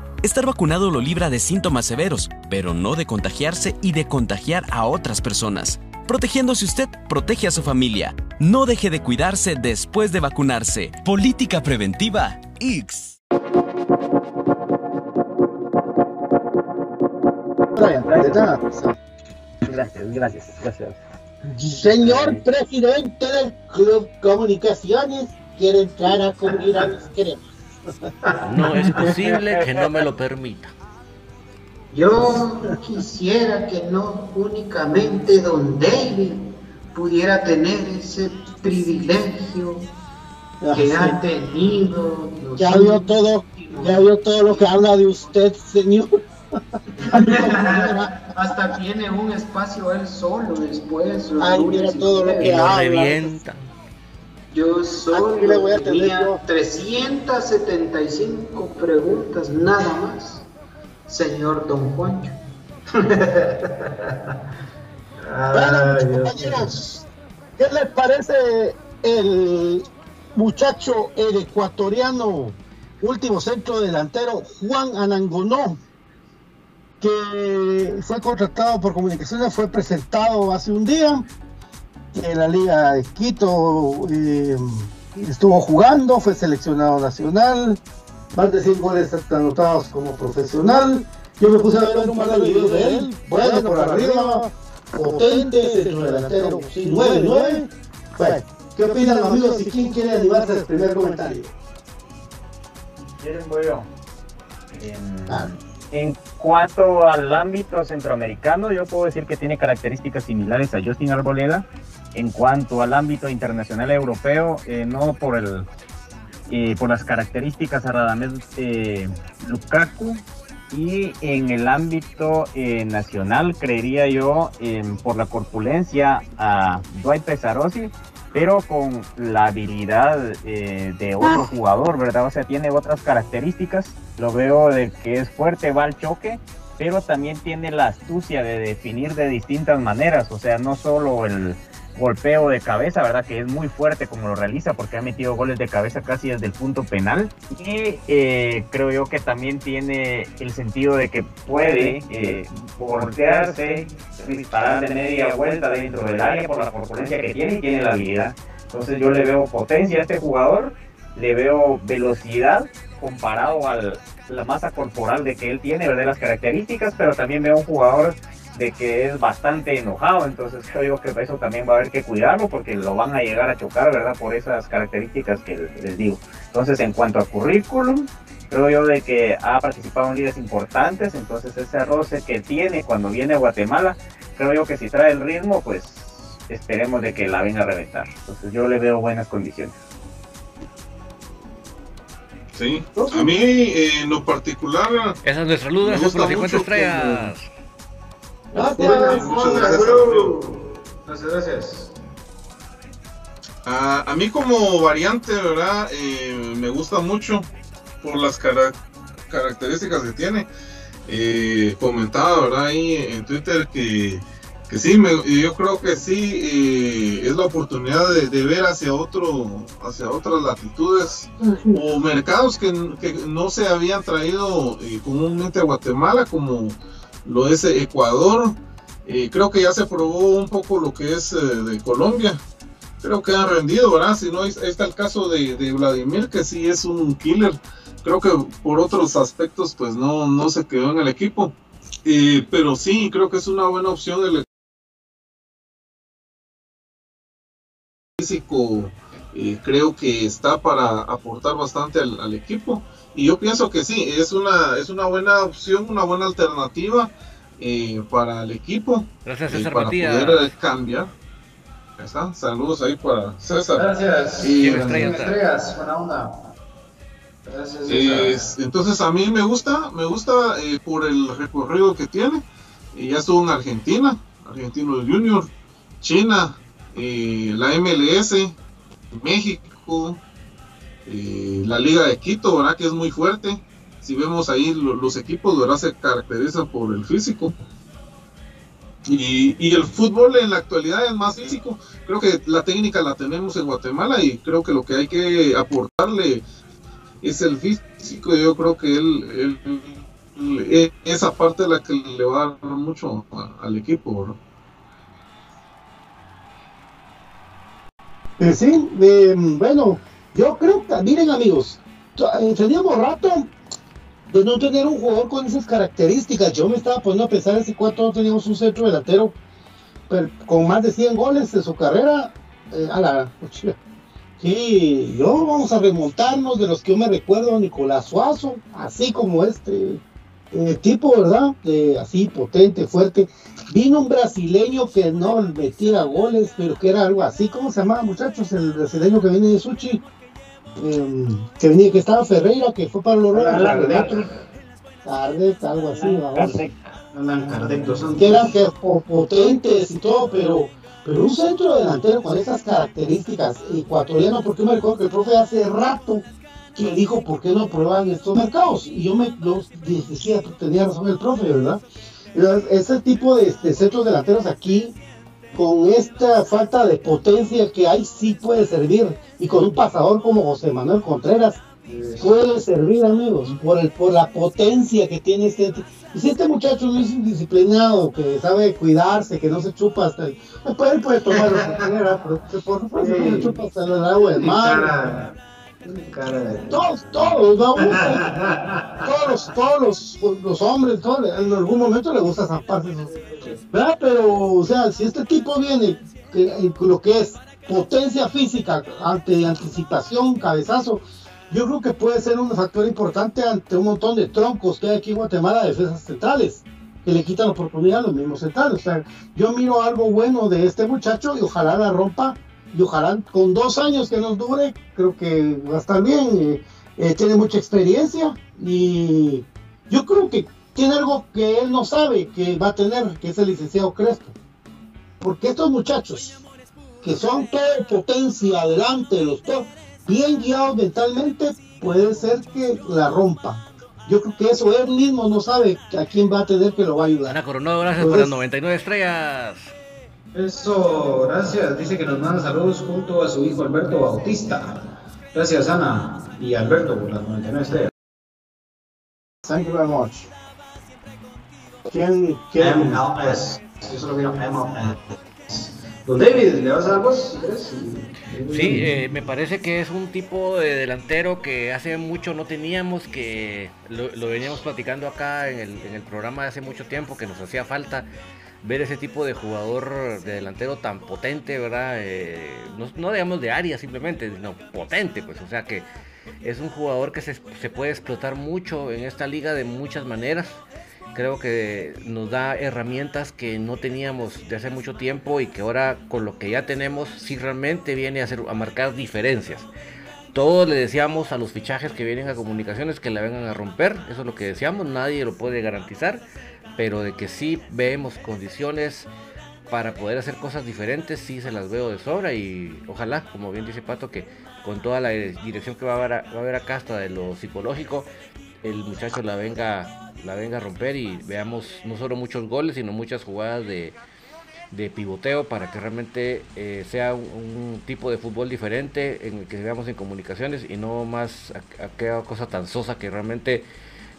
[SPEAKER 6] Estar vacunado lo libra de síntomas severos, pero no de contagiarse y de contagiar a otras personas. Protegiéndose usted, protege a su familia. No deje de cuidarse después de vacunarse. Política preventiva X.
[SPEAKER 3] Gracias, gracias, gracias.
[SPEAKER 2] Señor presidente del Club Comunicaciones, quiere entrar a cubrir mis queremos.
[SPEAKER 1] No es posible que no me lo permita.
[SPEAKER 5] Yo quisiera que no únicamente don David pudiera tener ese privilegio que ha tenido.
[SPEAKER 2] Ya vio todo, ya vio todo lo que habla de usted, señor.
[SPEAKER 5] Hasta tiene un espacio él solo después.
[SPEAKER 2] Ay, mira todo lo que
[SPEAKER 1] Y lo
[SPEAKER 2] habla.
[SPEAKER 1] revienta.
[SPEAKER 5] Yo solo
[SPEAKER 2] Aquí le voy a
[SPEAKER 5] tenía
[SPEAKER 2] yo.
[SPEAKER 5] 375 preguntas nada más, señor Don Juancho. Ay,
[SPEAKER 2] compañeros, ¿qué les parece el muchacho, el ecuatoriano, último centro delantero, Juan Anangonó, que fue contratado por comunicaciones, fue presentado hace un día en la Liga de Quito, eh, estuvo jugando, fue seleccionado nacional, más de 100 goles anotados como profesional. Yo me puse a ver un par de videos de él, bueno por arriba, potente, centro delantero, sí, 9-9. Bueno, ¿qué opinan amigos y quién quiere animarse al primer comentario?
[SPEAKER 3] ¿Quieren voy yo? En,
[SPEAKER 2] Ah.
[SPEAKER 3] en cuanto al ámbito centroamericano, yo puedo decir que tiene características similares a Justin Arboleda. En cuanto al ámbito internacional europeo, eh, no por el eh, por las características a Radamés eh, Lukaku y en el ámbito eh, nacional creería yo por la corpulencia a Dwight Pesarosi pero con la habilidad de otro jugador, ¿verdad? O sea, tiene otras características. Lo veo de que es fuerte, va al choque, pero también tiene la astucia de definir de distintas maneras. O sea, no solo el golpeo de cabeza, ¿verdad? Que es muy fuerte como lo realiza porque ha metido goles de cabeza casi desde el punto penal. Y eh, creo yo que también tiene el sentido de que puede eh, voltearse, disparar de media vuelta dentro del área por la corpulencia que tiene y tiene la habilidad. Entonces yo le veo potencia a este jugador, le veo velocidad comparado a la masa corporal de que él tiene, ¿verdad? Las características, pero también veo un jugador de que es bastante enojado, entonces creo yo que eso también va a haber que cuidarlo porque lo van a llegar a chocar, ¿verdad? Por esas características que les digo. Entonces, en cuanto a currículum, creo yo de que ha participado en ligas importantes, entonces ese roce que tiene cuando viene a Guatemala, creo yo que si trae el ritmo, pues esperemos de que la venga a reventar. Entonces yo le veo buenas condiciones.
[SPEAKER 4] Sí, a mí eh, en lo particular...
[SPEAKER 1] Esa es nuestra luz, gracias por las 50 estrellas.
[SPEAKER 5] Gracias,
[SPEAKER 4] Muchas gracias.
[SPEAKER 5] Gracias, gracias.
[SPEAKER 4] A, a mí como variante, ¿verdad? Eh, me gusta mucho por las cara- características que tiene. Eh, comentaba, ¿verdad? Ahí en Twitter que, que sí, me- yo creo que sí eh, es la oportunidad de, de ver hacia otro, hacia otras latitudes o mercados que, que no se habían traído eh, comúnmente a Guatemala, como lo es Ecuador. Eh, creo que ya se probó un poco lo que es eh, de Colombia. Creo que han rendido, ¿verdad? Si no, ahí está el caso de, de Vladimir, que sí es un killer. Creo que por otros aspectos, pues no, no se quedó en el equipo. Eh, pero sí, creo que es una buena opción el físico. Eh, creo que está para aportar bastante al, al equipo. Y yo pienso que sí, es una, es una buena opción, una buena alternativa eh, para el equipo.
[SPEAKER 1] Gracias,
[SPEAKER 4] eh,
[SPEAKER 1] César
[SPEAKER 4] para
[SPEAKER 1] Matías.
[SPEAKER 4] poder eh, cambiar. Ahí está. Saludos ahí para César.
[SPEAKER 5] Gracias.
[SPEAKER 4] Y-
[SPEAKER 1] estrellas.
[SPEAKER 5] Buena onda. Gracias, César.
[SPEAKER 4] entonces a mí me gusta, me gusta eh, por el recorrido que tiene. Ya estuvo en Argentina, Argentino Junior, China, eh, la MLS, México, eh, la Liga de Quito, ¿verdad? Que es muy fuerte. Si vemos ahí lo- los equipos, ¿verdad? Se caracterizan por el físico. Y, el fútbol en la actualidad es más físico. Creo que la técnica la tenemos en Guatemala y creo que lo que hay que aportarle es el físico. Yo creo que él, él- esa parte es la que le va a dar mucho al equipo. ¿verdad?
[SPEAKER 2] Sí, eh, bueno, yo creo que, miren amigos, eh, teníamos rato de no tener un jugador con esas características. Yo me estaba poniendo a pensar hace cuánto teníamos un centro delantero pero con más de 100 goles en su carrera. eh, a la, sí, yo vamos a remontarnos de los que yo me recuerdo, Nicolás Suazo, así como este eh, tipo, ¿verdad? Eh, así potente, fuerte. Vino un brasileño que no metía goles, pero que era algo así. ¿Cómo se llamaba, muchachos? El brasileño que viene de Suchi. eh, que venía, que estaba Ferreira, que fue para los.
[SPEAKER 5] Kardec.
[SPEAKER 2] Kardec, algo así, vamos. Que eran que po- potentes y todo, pero, pero un centro delantero con esas características ecuatoriano, porque me recuerdo que el profe hace rato que dijo por qué no prueban estos mercados. Y yo me lo decía, tenía razón el profe, ¿verdad? Ese tipo de, de centros delanteros aquí, con esta falta de potencia que hay, sí puede servir. Y con un pasador como José Manuel Contreras, puede servir, amigos, por, el, por la potencia que tiene este. Y si este muchacho no es indisciplinado, que sabe cuidarse, que no se chupa hasta el. Él puede tomar lo que quiera, pero por supuesto no se chupa hasta el agua del mar.
[SPEAKER 5] Cara, de...
[SPEAKER 2] Todos, todos, vamos. todos, los, todos los, hombres, todos, en algún momento le gusta zamparse. ¿Verdad? Pero, o sea, si este tipo viene, que, lo que es potencia física, ante anticipación, cabezazo, yo creo que puede ser un factor importante ante un montón de troncos que hay aquí en Guatemala, defensas centrales, que le quitan la oportunidad a los mismos centrales. O sea, yo miro algo bueno de este muchacho y ojalá la rompa y ojalá con dos años que nos dure, creo que va a estar bien. eh, eh, tiene mucha experiencia y yo creo que tiene algo que él no sabe que va a tener, que es el licenciado Crespo. Porque estos muchachos, que son todo potencia adelante, los top, bien guiados mentalmente, puede ser que la rompa. Yo creo que eso él mismo no sabe a quién va a tener que lo va a ayudar.
[SPEAKER 1] Ana Coronado, gracias por las 99 estrellas.
[SPEAKER 5] Eso, gracias. Dice que nos manda saludos junto a su hijo Alberto Bautista. Gracias, Ana y Alberto, por las 99 estrellas.
[SPEAKER 2] Thank you very much. ¿Quién, quién?
[SPEAKER 5] MLS. Yo solo quiero MLS. Don David, ¿le vas a dar quieres?
[SPEAKER 1] Sí, eh, me parece que es un tipo de delantero que hace mucho no teníamos, que lo, lo veníamos platicando acá en el, en el programa de hace mucho tiempo, que nos hacía falta. Ver ese tipo de jugador de delantero tan potente, ¿verdad? Eh, no, digamos de área simplemente, sino potente, pues, o sea que es un jugador que se, se, puede explotar mucho en esta liga de muchas maneras. Creo que nos da herramientas que no teníamos de hace mucho tiempo y que ahora con lo que ya tenemos sí realmente viene a, hacer, a marcar diferencias. Todos le decíamos a los fichajes que vienen a comunicaciones que la vengan a romper, eso es lo que decíamos, nadie lo puede garantizar, pero de que sí vemos condiciones para poder hacer cosas diferentes, sí se las veo de sobra y ojalá, como bien dice Pato, que con toda la dirección que va a haber, va a haber acá hasta de lo psicológico, el muchacho la venga, la venga a romper y veamos no solo muchos goles, sino muchas jugadas de, pivoteo para que realmente eh, sea un, tipo de fútbol diferente en el que veamos en comunicaciones y no más aquella cosa tan sosa que realmente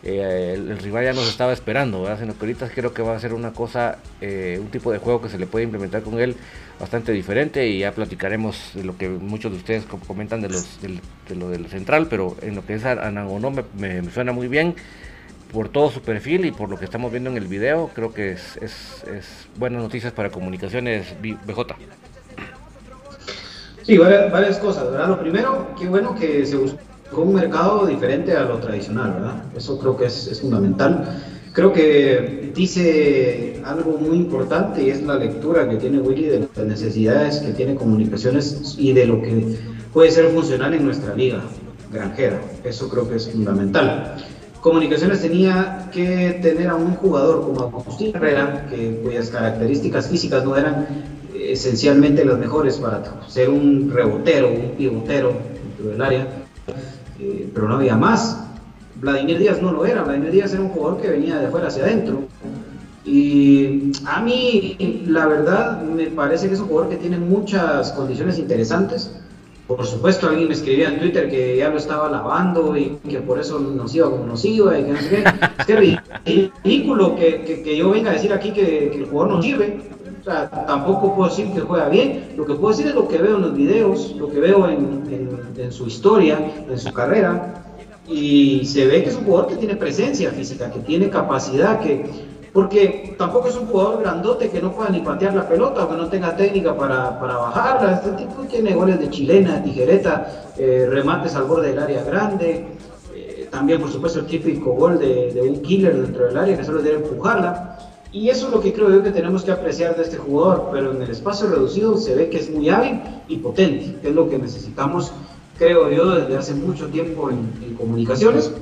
[SPEAKER 1] eh, el, rival ya nos estaba esperando, ¿verdad? Sino que ahorita creo que va a ser una cosa, eh, un tipo de juego que se le puede implementar con él bastante diferente y ya platicaremos de lo que muchos de ustedes comentan de, los, de lo del central, pero en lo que es Anangonó me, me, suena muy bien por todo su perfil y por lo que estamos viendo en el video, creo que es, es, es buenas noticias para comunicaciones BJ.
[SPEAKER 5] Sí, varias, cosas, ¿verdad? Lo primero, qué bueno que se buscó un mercado diferente a lo tradicional, ¿verdad? Eso creo que es, es fundamental. Creo que dice algo muy importante y es la lectura que tiene Willy de las necesidades que tiene comunicaciones y de lo que puede ser funcional en nuestra liga granjera. Eso creo que es fundamental. Comunicaciones tenía que tener a un jugador como Agustín Herrera, que, cuyas características físicas no eran esencialmente las mejores para ser un rebotero, un pivotero dentro del área, eh, pero no había más. Vladimir Díaz no lo era, Vladimir Díaz era un jugador que venía de afuera hacia adentro. Y a mí, la verdad, me parece que es un jugador que tiene muchas condiciones interesantes por supuesto, alguien me escribía en Twitter que ya lo estaba lavando y que por eso nos iba como nos iba y que no sé qué. Es que ridículo que, que, yo venga a decir aquí que, el jugador no sirve. O sea, tampoco puedo decir que juega bien. Lo que puedo decir es lo que veo en los videos, lo que veo en, en, su historia, en su carrera. Y se ve que es un jugador que tiene presencia física, que tiene capacidad, que porque tampoco es un jugador grandote que no pueda ni patear la pelota o que no tenga técnica para, para bajarla. Este tipo tiene goles de chilena, tijereta, eh, remates al borde del área grande. Eh, también, por supuesto, el típico gol de, de, un killer dentro del área que solo debe empujarla. Y eso es lo que creo yo que tenemos que apreciar de este jugador, pero en el espacio reducido se ve que es muy hábil y potente, que es lo que necesitamos, creo yo, desde hace mucho tiempo en, en comunicaciones.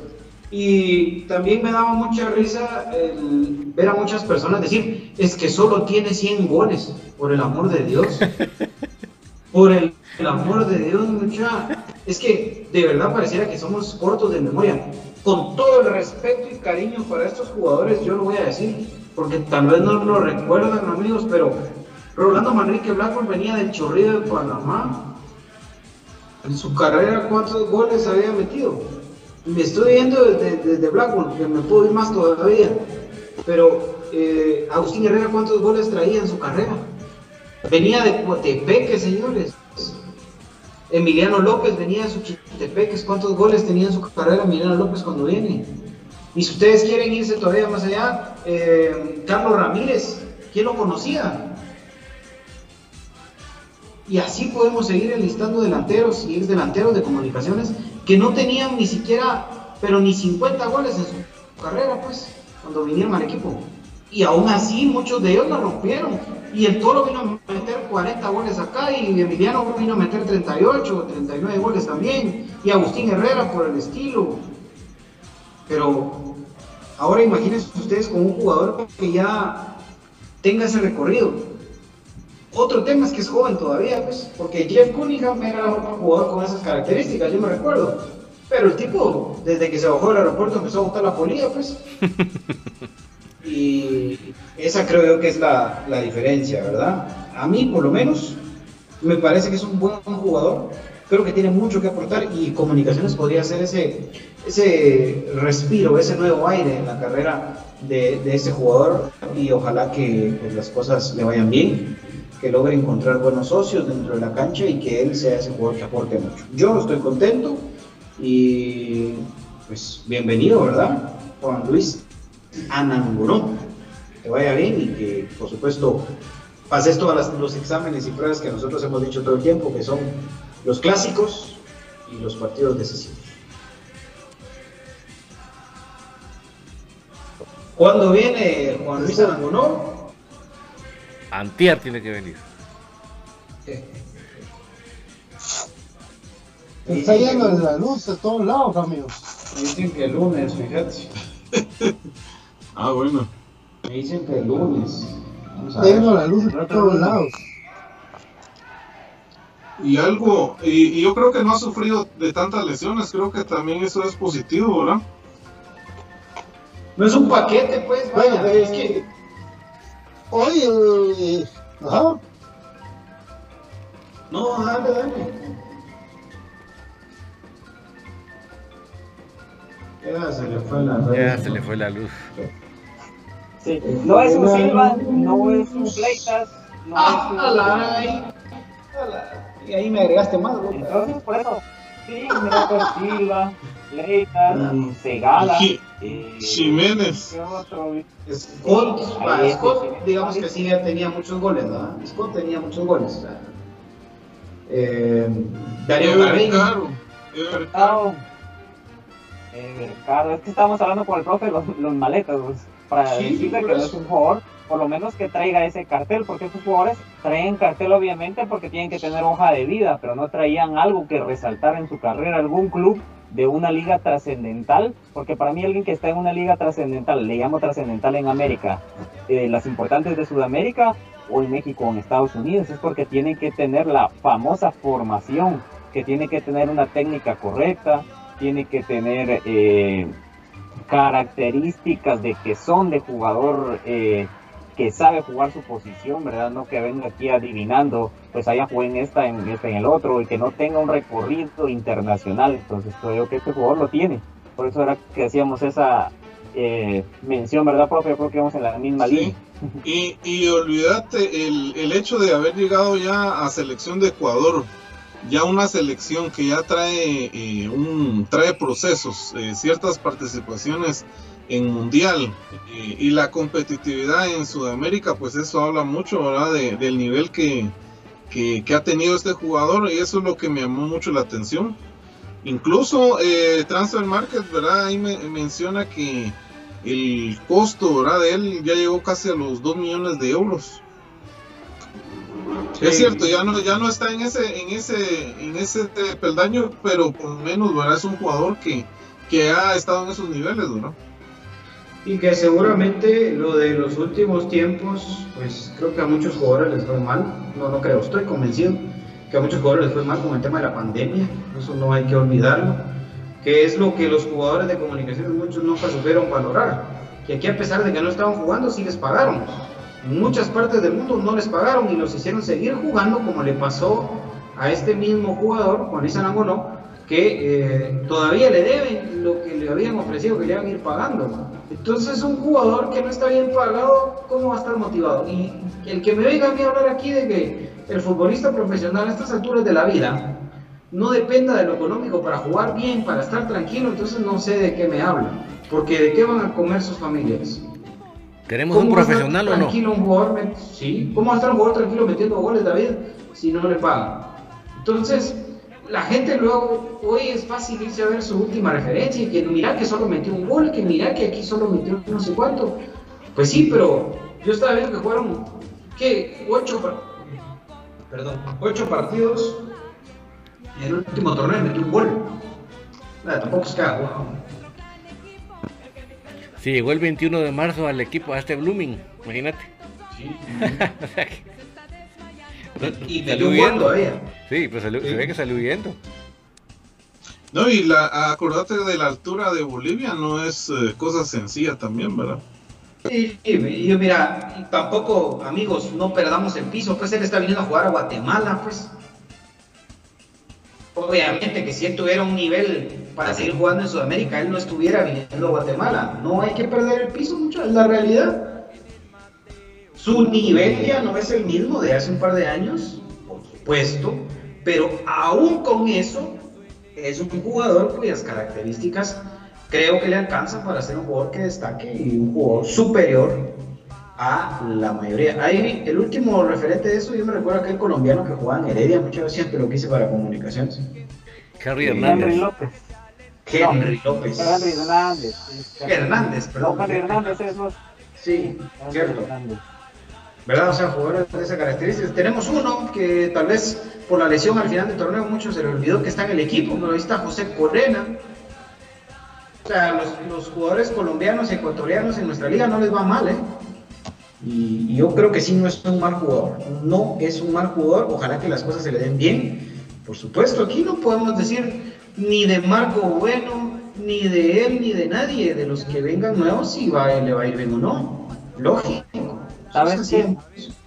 [SPEAKER 5] Y también me daba mucha risa el ver a muchas personas decir, es que solo tiene 100 goles, por el amor de Dios. Por el, amor de Dios, mucha. Es que de verdad pareciera que somos cortos de memoria. Con todo el respeto y cariño para estos jugadores, yo lo voy a decir, porque tal vez no lo recuerdan amigos, pero Rolando Manrique Blanco venía del Chorrillo de Panamá. En su carrera, ¿cuántos goles había metido? me estoy viendo desde, Blackburn, que me puedo ir más todavía. Pero eh, Agustín Herrera, ¿cuántos goles traía en su carrera? Venía de Coatepeque, señores. Emiliano López venía de Suchitepeques. ¿Cuántos goles tenía en su carrera Emiliano López cuando viene? Y si ustedes quieren irse todavía más allá, eh, Carlos Ramírez, ¿quién lo conocía? Y así podemos seguir enlistando delanteros y ex delanteros de comunicaciones que no tenían ni siquiera, pero ni 50 goles en su carrera, pues, cuando vinieron al equipo. Y aún así, muchos de ellos la rompieron. Y el Toro vino a meter 40 goles acá y Emiliano vino a meter 38 o 39 goles también. Y Agustín Herrera por el estilo. Pero ahora imagínense ustedes con un jugador que ya tenga ese recorrido. Otro tema es que es joven todavía, pues, porque Jeff Cunningham era un jugador con esas características, yo me recuerdo. Pero el tipo, desde que se bajó del aeropuerto, empezó a botar la polilla, pues. y esa creo yo que es la, la, diferencia, ¿verdad? A mí, por lo menos, me parece que es un buen jugador. Creo que tiene mucho que aportar y Comunicaciones podría ser ese, ese respiro, ese nuevo aire en la carrera de, de ese jugador y ojalá que las cosas le vayan bien que logre encontrar buenos socios dentro de la cancha y que él sea ese jugador que aporte mucho. Yo estoy contento y pues bienvenido, ¿verdad? Juan Luis Anangonó. te vaya bien y que, por supuesto, pases todos los exámenes y pruebas que nosotros hemos dicho todo el tiempo, que son los clásicos y los partidos decisivos. ¿Cuándo viene Juan Luis Arangonó?
[SPEAKER 1] Antier tiene que venir.
[SPEAKER 2] Está yendo la luz de todos lados, amigos.
[SPEAKER 5] Dicen que el lunes, fíjate.
[SPEAKER 4] Ah, bueno.
[SPEAKER 5] Me dicen que el lunes. Ver.
[SPEAKER 2] la luz de todos lados.
[SPEAKER 4] Y algo, y, y yo creo que no ha sufrido de tantas lesiones, creo que también eso es positivo, ¿verdad?
[SPEAKER 5] No es un paquete, pues, vaya.
[SPEAKER 2] Bueno,
[SPEAKER 5] es que
[SPEAKER 2] Hoy, eh, ajá,
[SPEAKER 5] No, dale, dale. Ya se le fue la
[SPEAKER 1] Ya se le fue la luz.
[SPEAKER 3] Sí. No es un Silva, no es un Pleitas, no es un...
[SPEAKER 5] Ah, ay. Y ahí me agregaste más, loco.
[SPEAKER 3] Entonces, por eso, sí, Miroslav Silva, Pleitas,
[SPEAKER 5] Mm.
[SPEAKER 3] Segala, eh,
[SPEAKER 4] Jiménez.
[SPEAKER 5] Scott,
[SPEAKER 3] ahí
[SPEAKER 5] Scott,
[SPEAKER 3] sí, sí.
[SPEAKER 5] digamos que sí ya tenía muchos goles, ¿verdad? Scott tenía muchos goles. o sea. Eh, Darío
[SPEAKER 4] Ever
[SPEAKER 5] Carreño.
[SPEAKER 4] Caro, Ever Caro.
[SPEAKER 3] Caro. Eh, Caro, es que estábamos hablando con el profe los, los maletas, pues, para
[SPEAKER 5] Sí,
[SPEAKER 3] decirle que no es un jugador, por lo menos que traiga ese cartel, porque estos jugadores traen cartel obviamente porque tienen que tener hoja de vida, pero no traían algo que resaltar en su carrera, algún club de una liga trascendental, porque para mí alguien que está en una liga trascendental, le llamo trascendental en América, eh, las importantes de Sudamérica o en México o en Estados Unidos, es porque tienen que tener la famosa formación, que tiene que tener una técnica correcta, tiene que tener eh, características de que son de jugador eh, que sabe jugar su posición, ¿verdad? No que venga aquí adivinando, pues allá jugué en esta, en esta, en el otro, y que no tenga un recorrido internacional. Entonces creo que este jugador lo tiene. Por eso era que hacíamos esa eh, mención, ¿verdad, profe? Creo que vamos en la misma
[SPEAKER 4] Sí.
[SPEAKER 3] línea.
[SPEAKER 4] Y, y olvídate el, el hecho de haber llegado ya a selección de Ecuador, ya una selección que ya trae eh, un trae procesos, eh, ciertas participaciones en mundial eh, y la competitividad en Sudamérica, pues eso habla mucho. De- del nivel que, que, ha tenido este jugador y eso es lo que me llamó mucho la atención. Incluso Transfer Market, ¿verdad? Ahí me, menciona que el costo ¿verdad? de él ya llegó casi a los 2 millones de euros. Es cierto, ya no, ya no está en ese, en ese, en ese peldaño, pero por lo menos ¿verdad? es un jugador que, que ha estado en esos niveles, ¿verdad?
[SPEAKER 5] Y que seguramente lo de los últimos tiempos, pues creo que a muchos jugadores les fue mal. No, no creo, estoy convencido que a muchos jugadores les fue mal con el tema de la pandemia. Eso no hay que olvidarlo. Que es lo que los jugadores de comunicaciones muchos nunca supieron valorar. Que aquí a pesar de que no estaban jugando, sí les pagaron. Muchas partes del mundo no les pagaron y los hicieron seguir jugando como le pasó a este mismo jugador, Juan Luis Arangonó, que eh, todavía le deben lo que le habían ofrecido, que le iban a ir pagando. Entonces un jugador que no está bien pagado, ¿cómo va a estar motivado? Y el que me venga a mí a hablar aquí de que el futbolista profesional a estas alturas de la vida no dependa de lo económico para jugar bien, para estar tranquilo, entonces no sé de qué me habla. Porque de qué van a comer sus familias.
[SPEAKER 1] ¿Tenemos un
[SPEAKER 5] ¿Cómo va a estar
[SPEAKER 1] profesional o no?
[SPEAKER 5] tranquilo un jugador? Sí, ¿cómo va a estar un jugador tranquilo metiendo goles, David, si no le pagan? Entonces, la gente luego, hoy es fácil irse a ver su última referencia y que mira que solo metió un gol, que mira que aquí solo metió no sé cuánto. Pues sí, pero yo estaba viendo que jugaron, ¿qué? Ocho, par- perdón, ocho partidos en el último torneo y metió un gol. Nada, tampoco es que haya
[SPEAKER 1] Sí, llegó el 21 de marzo al equipo, a este Blooming, imagínate. O sea que-
[SPEAKER 5] Y un gol
[SPEAKER 1] huyendo.
[SPEAKER 5] todavía.
[SPEAKER 1] Sí, pues salió- se ve que salió huyendo.
[SPEAKER 4] No, y la, acordate de la altura de Bolivia, no es eh, cosa sencilla también, ¿verdad?
[SPEAKER 5] Sí, y yo mira, y tampoco, amigos, no perdamos el piso, pues él está viniendo a jugar a Guatemala, pues. Obviamente que si él tuviera un nivel para seguir jugando en Sudamérica, él no estuviera viniendo a Guatemala. No hay que perder el piso mucho, es la realidad. Su nivel ya no es el mismo de hace un par de años, por supuesto, pero aún con eso, es un jugador cuyas características creo que le alcanzan para ser un jugador que destaque y un jugador superior a la mayoría. Ahí, el último referente de eso, yo me recuerdo aquel colombiano que jugaba en Heredia, muchas veces siempre lo quise para comunicaciones.
[SPEAKER 1] Henry
[SPEAKER 3] Henry
[SPEAKER 1] Hernández.
[SPEAKER 3] López.
[SPEAKER 5] Henry López.
[SPEAKER 3] Henry Hernández.
[SPEAKER 5] Hernández, perdón.
[SPEAKER 3] Henry Hernández es los.
[SPEAKER 5] Sí,
[SPEAKER 3] Henry
[SPEAKER 5] cierto.
[SPEAKER 3] Hernández.
[SPEAKER 5] ¿Verdad? O sea, jugadores de esa característica. Tenemos uno que tal vez por la lesión al final del torneo mucho se le olvidó que está en el equipo, pero ahí está José Corena. O sea, los, los jugadores colombianos y ecuatorianos en nuestra liga no les va mal, ¿eh? Y, y yo creo que sí no es un mal jugador. No es un mal jugador. Ojalá que las cosas se le den bien. Por supuesto, aquí no podemos decir ni de Marco Bueno, ni de él, ni de nadie. De los que vengan nuevos, si va, le va a ir bien o no. Lógico.
[SPEAKER 3] ¿Sabes qué?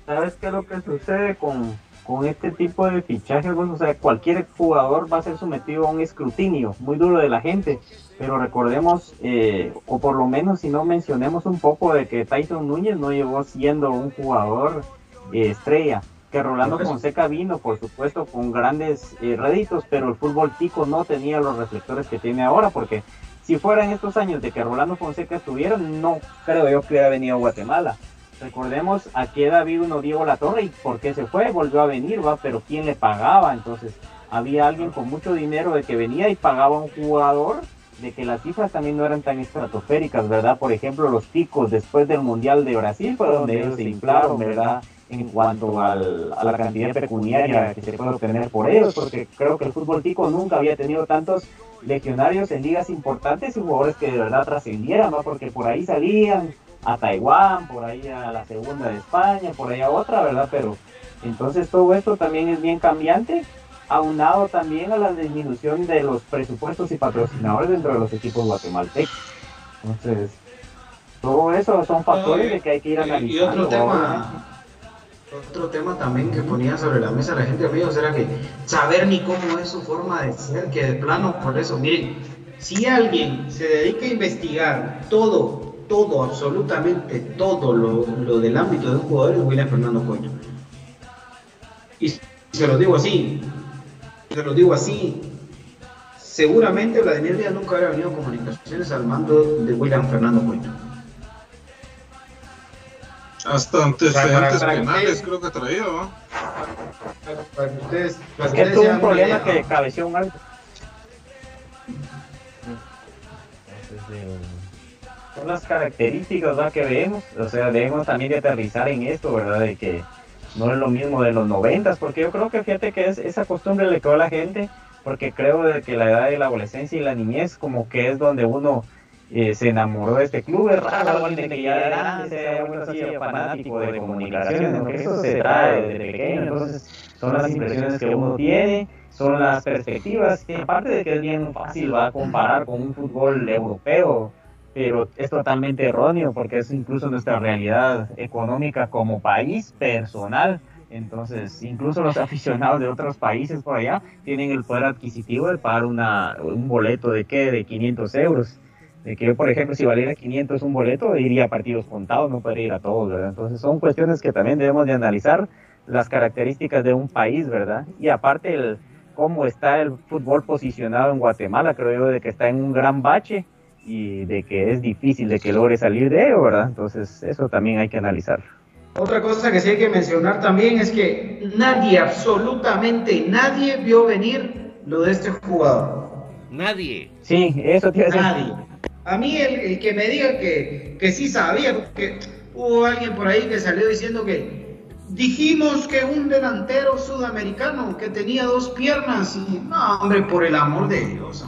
[SPEAKER 3] ¿Sabes qué es lo que sucede con, con este tipo de fichajes? O sea, cualquier jugador va a ser sometido a un escrutinio muy duro de la gente, pero recordemos, eh, o por lo menos si no mencionemos un poco de que Tyson Núñez no llegó siendo un jugador eh, estrella, que Rolando Fonseca vino, por supuesto, con grandes eh, réditos, pero el fútbol tico no tenía los reflectores que tiene ahora, porque si fueran estos años de que Rolando Fonseca estuviera, no creo yo que hubiera venido a Guatemala. Recordemos a qué edad vino Diego Latorre y por qué se fue, volvió a venir, va, pero quién le pagaba, entonces había alguien con mucho dinero de que venía y pagaba a un jugador, de que las cifras también no eran tan estratosféricas, ¿verdad? Por ejemplo, los ticos después del Mundial de Brasil fue donde ellos se inflaron, ¿verdad? En cuanto al- a la cantidad pecuniaria que se puede obtener por ellos, porque creo que el fútbol tico nunca había tenido tantos legionarios en ligas importantes y jugadores que de verdad trascendieran, ¿no? Porque por ahí salían a Taiwán, por ahí a la segunda de España, por ahí a otra, ¿verdad? Pero entonces todo esto también es bien cambiante, aunado también a la disminución de los presupuestos y patrocinadores dentro de los equipos guatemaltecos. Entonces, todo eso son factores de que hay que ir
[SPEAKER 5] Y
[SPEAKER 3] analizando.
[SPEAKER 5] otro
[SPEAKER 3] obviamente.
[SPEAKER 5] tema, otro tema también que ponía sobre la mesa la gente, amigos, era que saber ni cómo es su forma de ser, que de plano, por eso, miren, si alguien se dedica a investigar todo, todo, absolutamente todo lo, lo del ámbito de un jugador es William Fernando Coño. Y se lo digo así, se lo digo así, seguramente Vladimir Díaz nunca habría venido comunicaciones al mando de William Fernando Coño.
[SPEAKER 4] Hasta antecedentes
[SPEAKER 5] para
[SPEAKER 4] penales
[SPEAKER 5] ustedes-
[SPEAKER 4] creo que traía, ¿va?
[SPEAKER 5] Para que ustedes, para
[SPEAKER 3] Es
[SPEAKER 5] que
[SPEAKER 3] que
[SPEAKER 5] ustedes
[SPEAKER 3] tuvo un problema
[SPEAKER 5] idea.
[SPEAKER 3] que cabeció un árbitro. Son las características ¿verdad? que vemos, o sea, debemos también de aterrizar en esto, ¿verdad? De que no es lo mismo de los noventas, porque yo creo que fíjate que es esa costumbre le quedó a la gente, porque creo de que la edad de la adolescencia y la niñez como que es donde uno eh, se enamoró de este club, es raro alguien que ya grande, sea bueno, así, fanático de comunicaciones, porque eso se trae desde pequeño, entonces son las impresiones que uno tiene, son las perspectivas, y aparte de que es bien fácil va a comparar con un fútbol europeo, pero es totalmente erróneo porque es incluso nuestra realidad económica como país personal. Entonces, incluso los aficionados de otros países por allá tienen el poder adquisitivo de pagar una, un boleto de qué, de 500 euros. De que yo, por ejemplo, si valiera 500 un boleto, iría a partidos contados, no podría ir a todos, ¿verdad? Entonces, son cuestiones que también debemos de analizar las características de un país, ¿verdad? Y aparte, el, cómo está el fútbol posicionado en Guatemala, creo yo, de que está en un gran bache y de que es difícil de que logre salir de ello, ¿verdad? Entonces, eso también hay que analizar.
[SPEAKER 5] Otra cosa que sí hay que mencionar también es que nadie, absolutamente nadie vio venir lo de este jugador.
[SPEAKER 1] Nadie.
[SPEAKER 3] Sí, eso tiene que
[SPEAKER 5] Nadie. A mí el, que me diga que, que sí sabía, porque hubo alguien por ahí que salió diciendo que dijimos que un delantero sudamericano que tenía dos piernas y no, hombre, por el amor de Dios.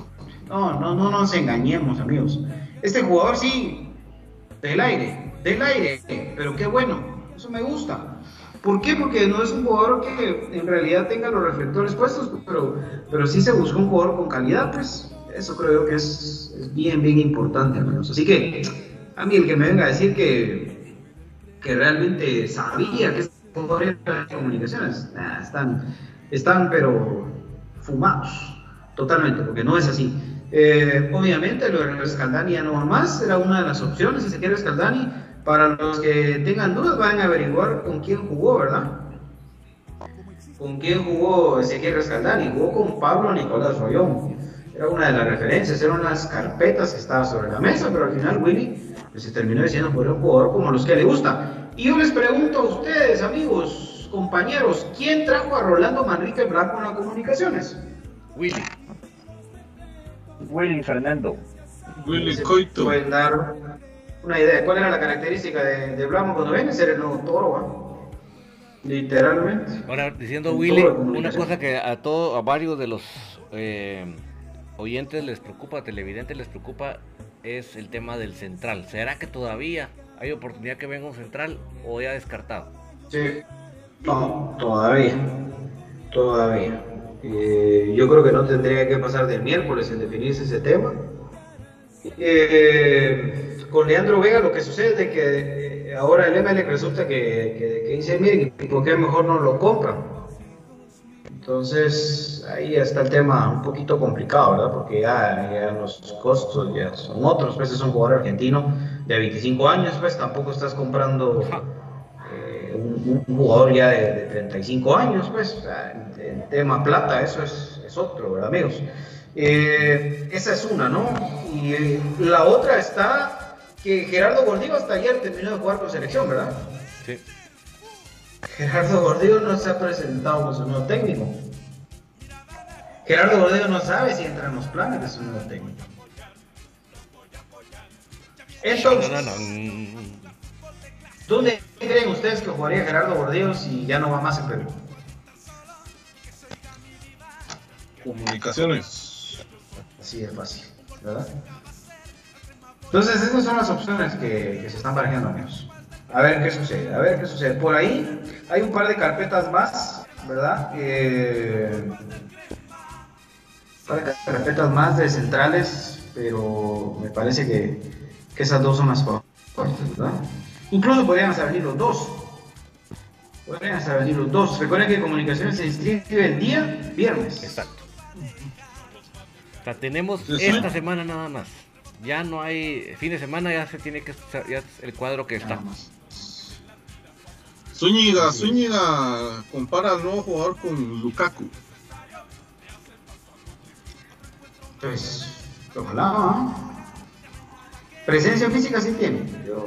[SPEAKER 5] No, no, no nos engañemos, amigos. Este jugador sí, del aire, del aire, pero qué bueno, eso me gusta. ¿Por qué? Porque no es un jugador que en realidad tenga los reflectores puestos, pero, pero sí se buscó un jugador con calidad, pues eso creo yo que es, bien, bien importante, amigos. Así que a mí el que me venga a decir que, que realmente sabía que de comunicaciones, nah, están, están pero fumados, totalmente, porque no es así. Eh, obviamente lo de Scaldani ya no más, era una de las opciones, si se quiere Scaldani, para los que tengan dudas van a averiguar con quién jugó, ¿verdad? ¿Con quién jugó Ezequiel Scaldani? Jugó con Pablo Nicolás Rollón. Era una de las referencias, eran unas carpetas que estaban sobre la mesa, pero al final Willy pues se terminó diciendo por un jugador como los que le gusta. Y yo les pregunto a ustedes, amigos, compañeros, ¿quién trajo a Rolando Manrique Blanco en las comunicaciones?
[SPEAKER 1] Willy.
[SPEAKER 3] Willy Fernando.
[SPEAKER 4] Willy Coito.
[SPEAKER 5] Pueden dar una idea. ¿Cuál era la característica de, de Blanco cuando viene? Ser el nuevo toro. Literalmente.
[SPEAKER 1] Ahora, diciendo
[SPEAKER 5] En
[SPEAKER 1] Willy, una cosa que a todo, a varios de los eh, oyentes les preocupa, televidentes les preocupa, es el tema del central. ¿Será que todavía hay oportunidad que venga un central o ya descartado?
[SPEAKER 5] Sí. No, todavía. Todavía. Eh, yo creo que no tendría que pasar del miércoles en definirse ese tema. Eh, con Leandro Vega lo que sucede es que ahora el ML resulta que, dice, miren, ¿y por qué mejor no lo compran? Entonces ahí está el tema un poquito complicado, ¿verdad? Porque ya, ya los costos ya son otros, pues es un jugador argentino de 25 años, pues tampoco estás comprando eh, un, jugador ya de, de 35 años, pues el tema plata, eso es, es otro, ¿verdad, amigos? Eh, esa es una, ¿no? Y eh, la otra está que Gerardo Gordillo hasta ayer terminó de jugar con selección, ¿verdad?
[SPEAKER 1] Sí.
[SPEAKER 5] Gerardo Gordillo no se ha presentado como su nuevo técnico. Gerardo Gordillo no sabe si entra en los planes de su nuevo técnico. Entonces,
[SPEAKER 1] No, no, no.
[SPEAKER 5] ¿dónde creen ustedes que jugaría Gerardo Gordillo si ya no va más en Perú?
[SPEAKER 4] Comunicaciones.
[SPEAKER 5] Así de fácil, ¿verdad? Entonces, esas son las opciones que, que se están barajando, amigos. A ver qué sucede, a ver qué sucede. Por ahí hay un par de carpetas más, ¿verdad? Eh, un par de carpetas más de centrales, pero me parece que, que esas dos son las fuertes, ¿verdad? Incluso podrían hasta venir los dos. Podrían hasta venir los dos. Recuerden que Comunicaciones se inscribe el día viernes.
[SPEAKER 1] Exacto. O sea, tenemos
[SPEAKER 4] Sí, sí.
[SPEAKER 1] esta semana nada más. Ya no hay. Fin de semana ya se tiene que. Ya es el cuadro que está.
[SPEAKER 5] Nada más.
[SPEAKER 4] Zúñiga, Zúñiga compara al nuevo jugador con Lukaku.
[SPEAKER 5] Pues, ojalá. Presencia física sí tiene. Yo,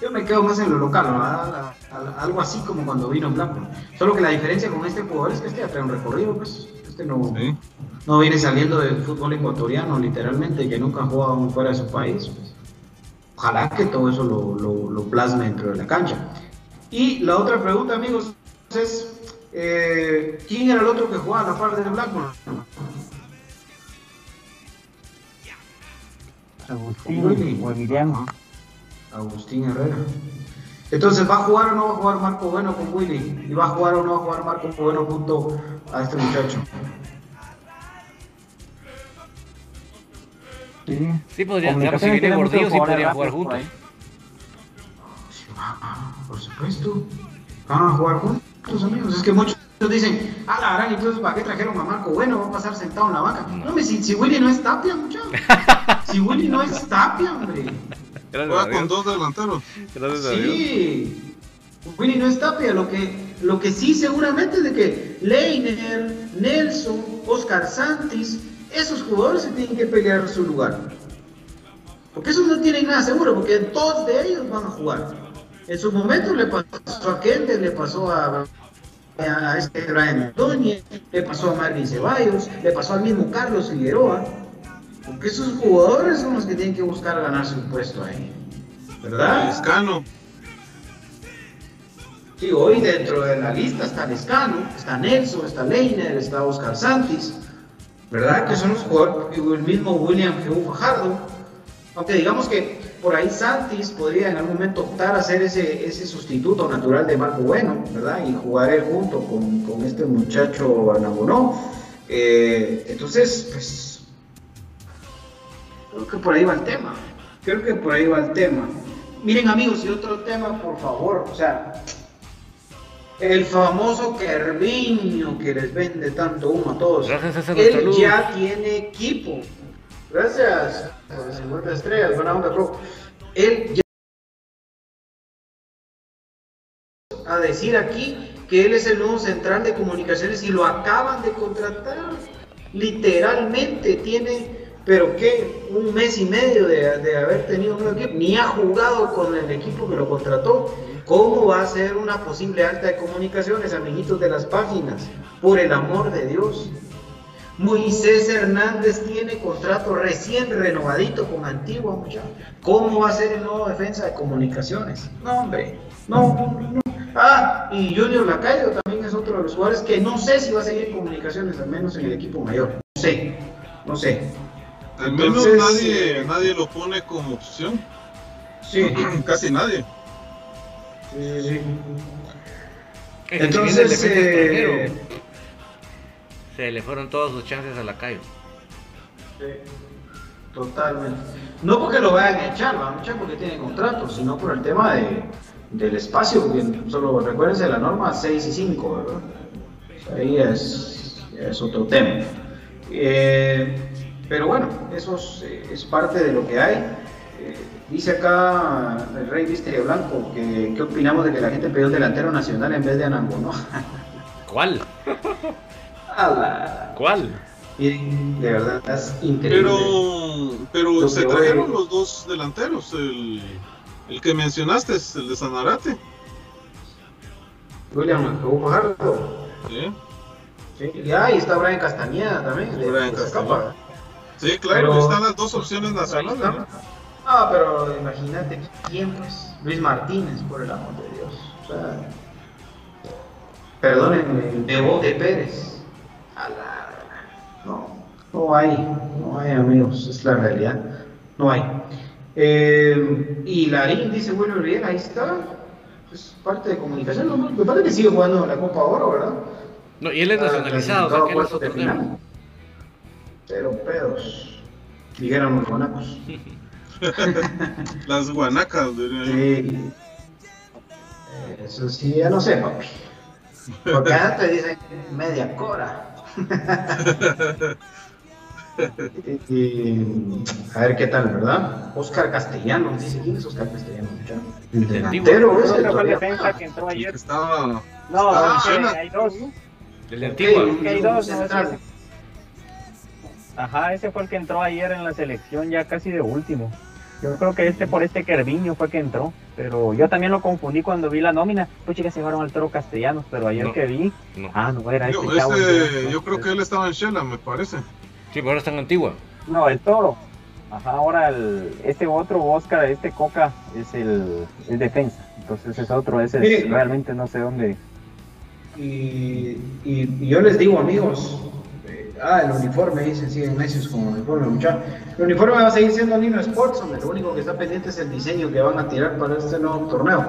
[SPEAKER 5] yo me quedo más en lo local, algo así como cuando vino en Blanco. Solo que la diferencia con este jugador es que este ya trae un recorrido, pues. Este no,
[SPEAKER 4] ¿sí?
[SPEAKER 5] no viene saliendo del fútbol ecuatoriano, literalmente, que nunca ha jugado fuera de su país. pues. Ojalá que todo eso lo, lo, lo plasme dentro de la cancha. Y la otra pregunta, amigos, es: eh, ¿quién era el otro que jugaba a la par de Blanco?
[SPEAKER 3] Agustín Emiliano.
[SPEAKER 5] Agustín Herrera. Entonces, ¿va a jugar o no va a jugar Marco Bueno con Willy? ¿Y va a jugar o no va a jugar Marco Bueno junto a este muchacho?
[SPEAKER 3] Sí.
[SPEAKER 1] Sí, podría. Digamos, si viene Gordillo, sí podría jugar juntos.
[SPEAKER 3] Ahí.
[SPEAKER 5] Sí, va, ah, por supuesto. Van a jugar juntos, amigos. Es que muchos dicen, ah, la gran, entonces, ¿para qué trajeron a Marco Bueno? Va a pasar sentado en la banca. No, hombre, si, si Willy no es Tapia, muchachos. si Willy no es Tapia, hombre.
[SPEAKER 4] Juega con dos delanteros.
[SPEAKER 1] Gracias a Dios.
[SPEAKER 5] Sí. Willy no es Tapia, lo que, lo que sí seguramente es de que Leiner, Nelson, Oscar Santis, esos jugadores se tienen que pelear su lugar. Porque esos no tienen nada seguro, porque dos de ellos van a jugar. En su momento le pasó a Kende, le pasó a, a este Brian Ordóñez, le pasó a Marvin Ceballos, le pasó al mismo Carlos Figueroa. Porque esos jugadores son los que tienen que buscar ganarse un puesto ahí. ¿Verdad?
[SPEAKER 4] Escano.
[SPEAKER 5] Sí, hoy dentro de la lista está Lescano, está Nelson, está Leiner, está Oscar Santis, ¿verdad? Que son los jugadores, el mismo William G. Fajardo. Aunque digamos que por ahí Santis podría en algún momento optar a ser ese, ese sustituto natural de Marco Bueno, ¿verdad? Y jugar él junto con, con este muchacho Anagonó. Eh, entonces, pues, creo que por ahí va el tema. Creo que por ahí va el tema. Miren amigos, y otro tema, por favor, o sea, el famoso Kerviño que les vende tanto humo a todos.
[SPEAKER 1] Gracias,
[SPEAKER 5] Él ya tiene equipo. Gracias por las 50 estrellas, buena onda, bro. Él ya a decir aquí que él es el nuevo central de comunicaciones y lo acaban de contratar. Literalmente tiene pero que un mes y medio de, de haber tenido un equipo, ni ha jugado con el equipo que lo contrató. ¿Cómo va a ser una posible alta de comunicaciones, amiguitos de las páginas? Por el amor de Dios. Moisés Hernández tiene contrato recién renovadito con Antigua, muchachos. ¿Cómo va a ser el nuevo defensa de comunicaciones? No, hombre, no, no. Ah, y Junior Lacayo también es otro de los jugadores que no sé si va a seguir en comunicaciones, al menos en el equipo mayor. No sé, no sé.
[SPEAKER 4] Al menos
[SPEAKER 5] Entonces,
[SPEAKER 4] nadie,
[SPEAKER 5] eh,
[SPEAKER 4] nadie lo pone como opción.
[SPEAKER 5] Sí,
[SPEAKER 4] Casi nadie.
[SPEAKER 5] sí, sí.
[SPEAKER 1] Que
[SPEAKER 5] Entonces,
[SPEAKER 1] defensa
[SPEAKER 5] eh.
[SPEAKER 1] Se le fueron todas sus chances a la calle.
[SPEAKER 5] Sí, totalmente. No porque lo vayan a echar, van a echar porque tienen contrato, sino por el tema de, del espacio, porque solo recuérdense la norma 6 y 5, ¿verdad? Ahí es, es otro tema. Eh, pero bueno, eso es, es parte de lo que hay. Eh, dice acá el Rey Misterio Blanco que qué opinamos de que la gente pidió un delantero nacional en vez de Anango, ¿no?
[SPEAKER 1] ¿Cuál? ¿Cuál?
[SPEAKER 5] Miren, de verdad es increíble.
[SPEAKER 4] Pero, pero
[SPEAKER 5] Lo
[SPEAKER 4] se trajeron los dos delanteros. El, el que mencionaste es el de Sanarate.
[SPEAKER 5] William Hugo.
[SPEAKER 4] ¿sí?
[SPEAKER 5] Sí, y ahí está Brian Castañeda también. de-
[SPEAKER 4] Brian
[SPEAKER 5] de
[SPEAKER 4] Castañeda. Sí, claro,
[SPEAKER 5] Pero-
[SPEAKER 4] están las dos opciones nacionales. ¿no?
[SPEAKER 5] Ah, pero imagínate quién, pues. Luis Martínez, por el amor de Dios. O sea, perdónenme, Debote Pérez. A la- No, no hay, no hay amigos, es la realidad. No hay. Eh, y Larín, dice Wilmer Riera, ahí está. Es parte de comunicación. ¿no? Me parece que sigue jugando la Copa Oro, ¿verdad?
[SPEAKER 1] No, y él es
[SPEAKER 5] Ah,
[SPEAKER 1] nacionalizado, o sea que
[SPEAKER 5] final. Pero pedos. Dijeron los guanacos.
[SPEAKER 4] Las guanacas, diría yo.
[SPEAKER 5] Sí. Eso sí, ya no sé, papi. Porque antes dicen media cora. y, y- a ver qué tal, ¿verdad? Oscar Castellanos, dice quién es Oscar Castellanos. El
[SPEAKER 1] El antiguo.
[SPEAKER 5] delantero
[SPEAKER 3] fue el defensa que entró
[SPEAKER 4] El
[SPEAKER 3] ayer.
[SPEAKER 4] que estaba.
[SPEAKER 3] No,
[SPEAKER 4] Ah,
[SPEAKER 3] es que
[SPEAKER 4] Shela.
[SPEAKER 3] hay dos.
[SPEAKER 1] El de Antigua.
[SPEAKER 5] un-
[SPEAKER 3] que hay dos,
[SPEAKER 5] un
[SPEAKER 3] no,
[SPEAKER 5] central.
[SPEAKER 3] ese- Ajá, ese fue el que entró ayer en la selección ya casi de último. Yo creo que este por este Kerviño fue que entró, pero yo también lo confundí cuando vi la nómina. Pues chicas se llevaron al toro castellanos, pero ayer
[SPEAKER 1] No.
[SPEAKER 3] que vi,
[SPEAKER 1] No.
[SPEAKER 3] ah, no era
[SPEAKER 4] Yo,
[SPEAKER 3] este chavo.
[SPEAKER 4] yo creo que él estaba en Shela, me parece.
[SPEAKER 1] Sí, pero ahora está en Antigua.
[SPEAKER 3] No, el toro. Ajá, ahora el, este otro Oscar, este Coca, es el, el defensa. Entonces es otro, ese es-
[SPEAKER 5] Mire.
[SPEAKER 3] realmente no sé dónde.
[SPEAKER 5] Y, y- y yo les digo, amigos, ah, el uniforme, dicen, siguen necios con uniforme, muchachos. El uniforme va a seguir siendo Nino Sports, hombre, lo único que está pendiente es el diseño que van a tirar para este nuevo torneo.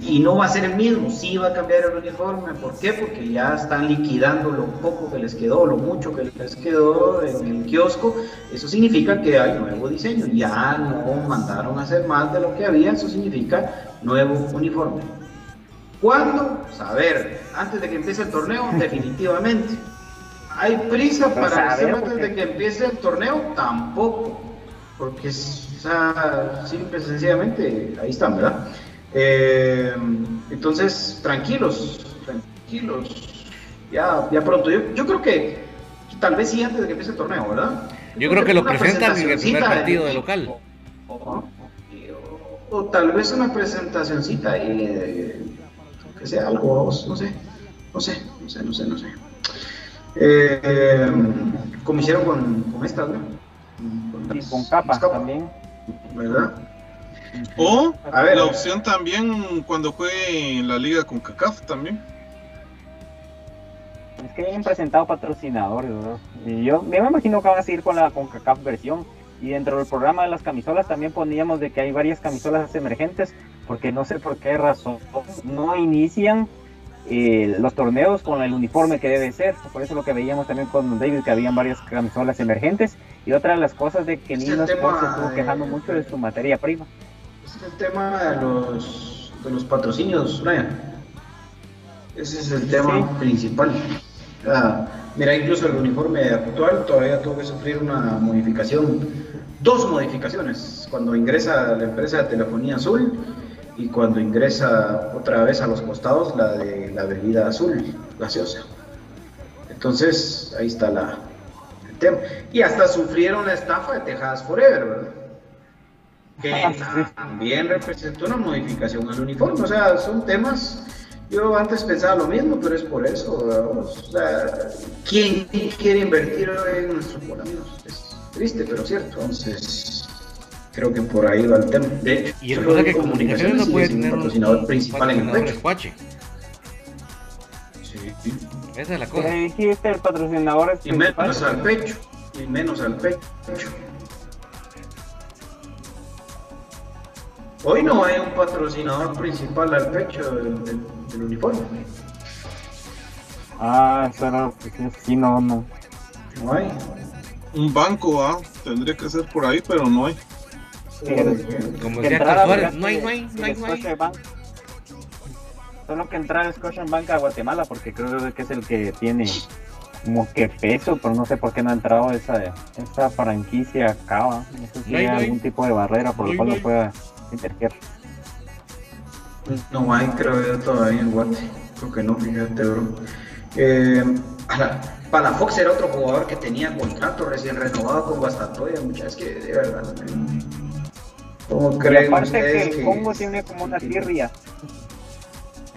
[SPEAKER 5] Y no va a ser el mismo, sí va a cambiar el uniforme, ¿por qué? Porque ya están liquidando lo poco que les quedó, lo mucho que les quedó en el kiosco. Eso significa que hay nuevo diseño, ya no mandaron a hacer más de lo que había, eso significa nuevo uniforme. ¿Cuándo? Saber. Antes de que empiece el torneo, definitivamente. ¿Hay prisa para hacer antes de que empiece el torneo? Tampoco. Porque, es- o sea, simple sencillamente, ahí están, ¿verdad? Eh, entonces, tranquilos, tranquilos. Ya, ya pronto. Yo, yo creo que tal vez sí antes de que empiece el torneo, ¿verdad?
[SPEAKER 1] Yo creo que lo presentan en el primer partido de local.
[SPEAKER 5] O, o tal vez una presentacioncita ahí, de- que sea algo, no sé, no sé, no sé, no sé, no sé. Eh, como hicieron con, con las-
[SPEAKER 3] con capa
[SPEAKER 5] las capas,
[SPEAKER 3] también.
[SPEAKER 5] ¿Verdad?
[SPEAKER 4] O
[SPEAKER 5] A ver.
[SPEAKER 4] la opción también cuando fue en la liga con CACAF también.
[SPEAKER 3] Es que hayan presentado patrocinadores, ¿verdad? Y yo, yo me imagino que van a seguir con la CONCACAF versión. Y dentro del programa de las camisolas también poníamos de que hay varias camisolas emergentes, porque no sé por qué razón no inician eh, los torneos con el uniforme que debe ser. Por eso lo que veíamos también con David, que habían varias camisolas emergentes. Y otra de las cosas de que Nino se estuvo quejando mucho de su materia prima.
[SPEAKER 5] Es el tema de los, de los patrocinios, Brian. Ese es el tema
[SPEAKER 3] Sí.
[SPEAKER 5] principal. Ah, mira, incluso el uniforme actual todavía tuvo que sufrir una modificación, dos modificaciones, cuando ingresa la empresa de telefonía azul y cuando ingresa otra vez a los costados la de la bebida azul gaseosa. Entonces, ahí está la, el tema. Y hasta sufrieron la estafa de Tejadas Forever, ¿verdad? Que también representó una modificación al uniforme. O sea, son temas. Yo antes pensaba lo mismo, pero es por eso. ¿verdad? O sea, ¿quién quiere invertir en nuestros amigos? Es triste, pero cierto. Entonces, creo que por ahí va el tema. De hecho,
[SPEAKER 1] Y el cosa es que
[SPEAKER 5] Comunicaciones
[SPEAKER 1] no puede tener un
[SPEAKER 5] patrocinador principal en el
[SPEAKER 1] escuache.
[SPEAKER 5] Sí.
[SPEAKER 1] Esa es la
[SPEAKER 3] ¿Qué
[SPEAKER 1] cosa.
[SPEAKER 3] dijiste? El patrocinador es
[SPEAKER 5] Y menos al pecho. Y menos al pecho. Hoy no hay un patrocinador principal al pecho del, del- del uniforme.
[SPEAKER 3] Ah, eso era. Sí, no, no.
[SPEAKER 5] No hay.
[SPEAKER 4] Un banco, ah, tendría que ser por ahí, pero no hay.
[SPEAKER 1] Como
[SPEAKER 3] Que
[SPEAKER 1] decía Suárez, no hay, no hay, no hay, no hay.
[SPEAKER 3] Solo que entrar a Scotiabank a Guatemala, porque creo que es el que tiene como que peso, pero no sé por qué no ha entrado esa, esa franquicia acá. No sé si
[SPEAKER 1] hay,
[SPEAKER 3] algún tipo de barrera por la cual
[SPEAKER 1] no
[SPEAKER 3] pueda interferir.
[SPEAKER 5] No hay, creo yo, todavía en Guate. Creo que no, fíjate, bro. Eh, Palafox era otro jugador que tenía contrato recién renovado con Guastatoya. Muchas que de verdad. ¿Cómo
[SPEAKER 3] Y
[SPEAKER 5] creen
[SPEAKER 3] aparte que el Congo tiene como una tirria.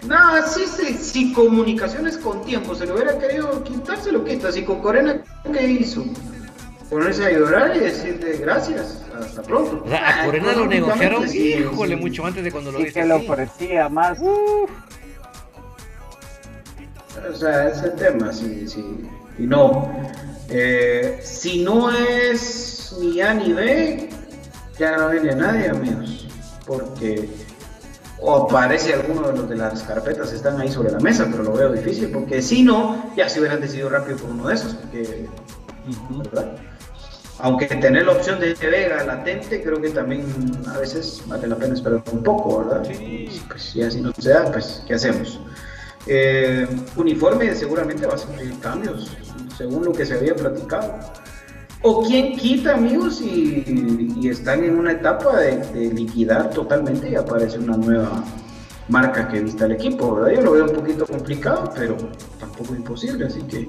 [SPEAKER 5] No, sí, sí, si comunicaciones con tiempo se lo hubiera querido quitar, se lo quita. Si con Corena, ¿qué hizo? Ponerse a llorar y decirle gracias, hasta pronto.
[SPEAKER 1] O sea, a
[SPEAKER 5] Ah,
[SPEAKER 1] Corena lo negociaron,
[SPEAKER 5] sí,
[SPEAKER 1] híjole,
[SPEAKER 5] sí.
[SPEAKER 1] mucho antes de cuando lo
[SPEAKER 3] Y
[SPEAKER 1] viste.
[SPEAKER 3] que le
[SPEAKER 1] aquí.
[SPEAKER 3] ofrecía más.
[SPEAKER 5] O sea, ese tema, sí, sí. Y no. Eh, si no es ni A ni B, ya no viene nadie, amigos. Porque o aparece alguno de los de las carpetas están ahí sobre la mesa, pero lo veo difícil, porque si no, ya se hubieran decidido rápido por uno de esos, porque, ¿verdad? Aunque tener la opción de Vega latente, creo que también a veces vale la pena esperar un poco, ¿verdad? Y pues si así no se da, pues, ¿qué hacemos? Eh, uniforme seguramente va a sufrir cambios, según lo que se había platicado. O quién quita, amigos, y, y están en una etapa de, de liquidar totalmente y aparece una nueva marca que vista el equipo, ¿verdad? Yo lo veo un poquito complicado, pero tampoco imposible, así que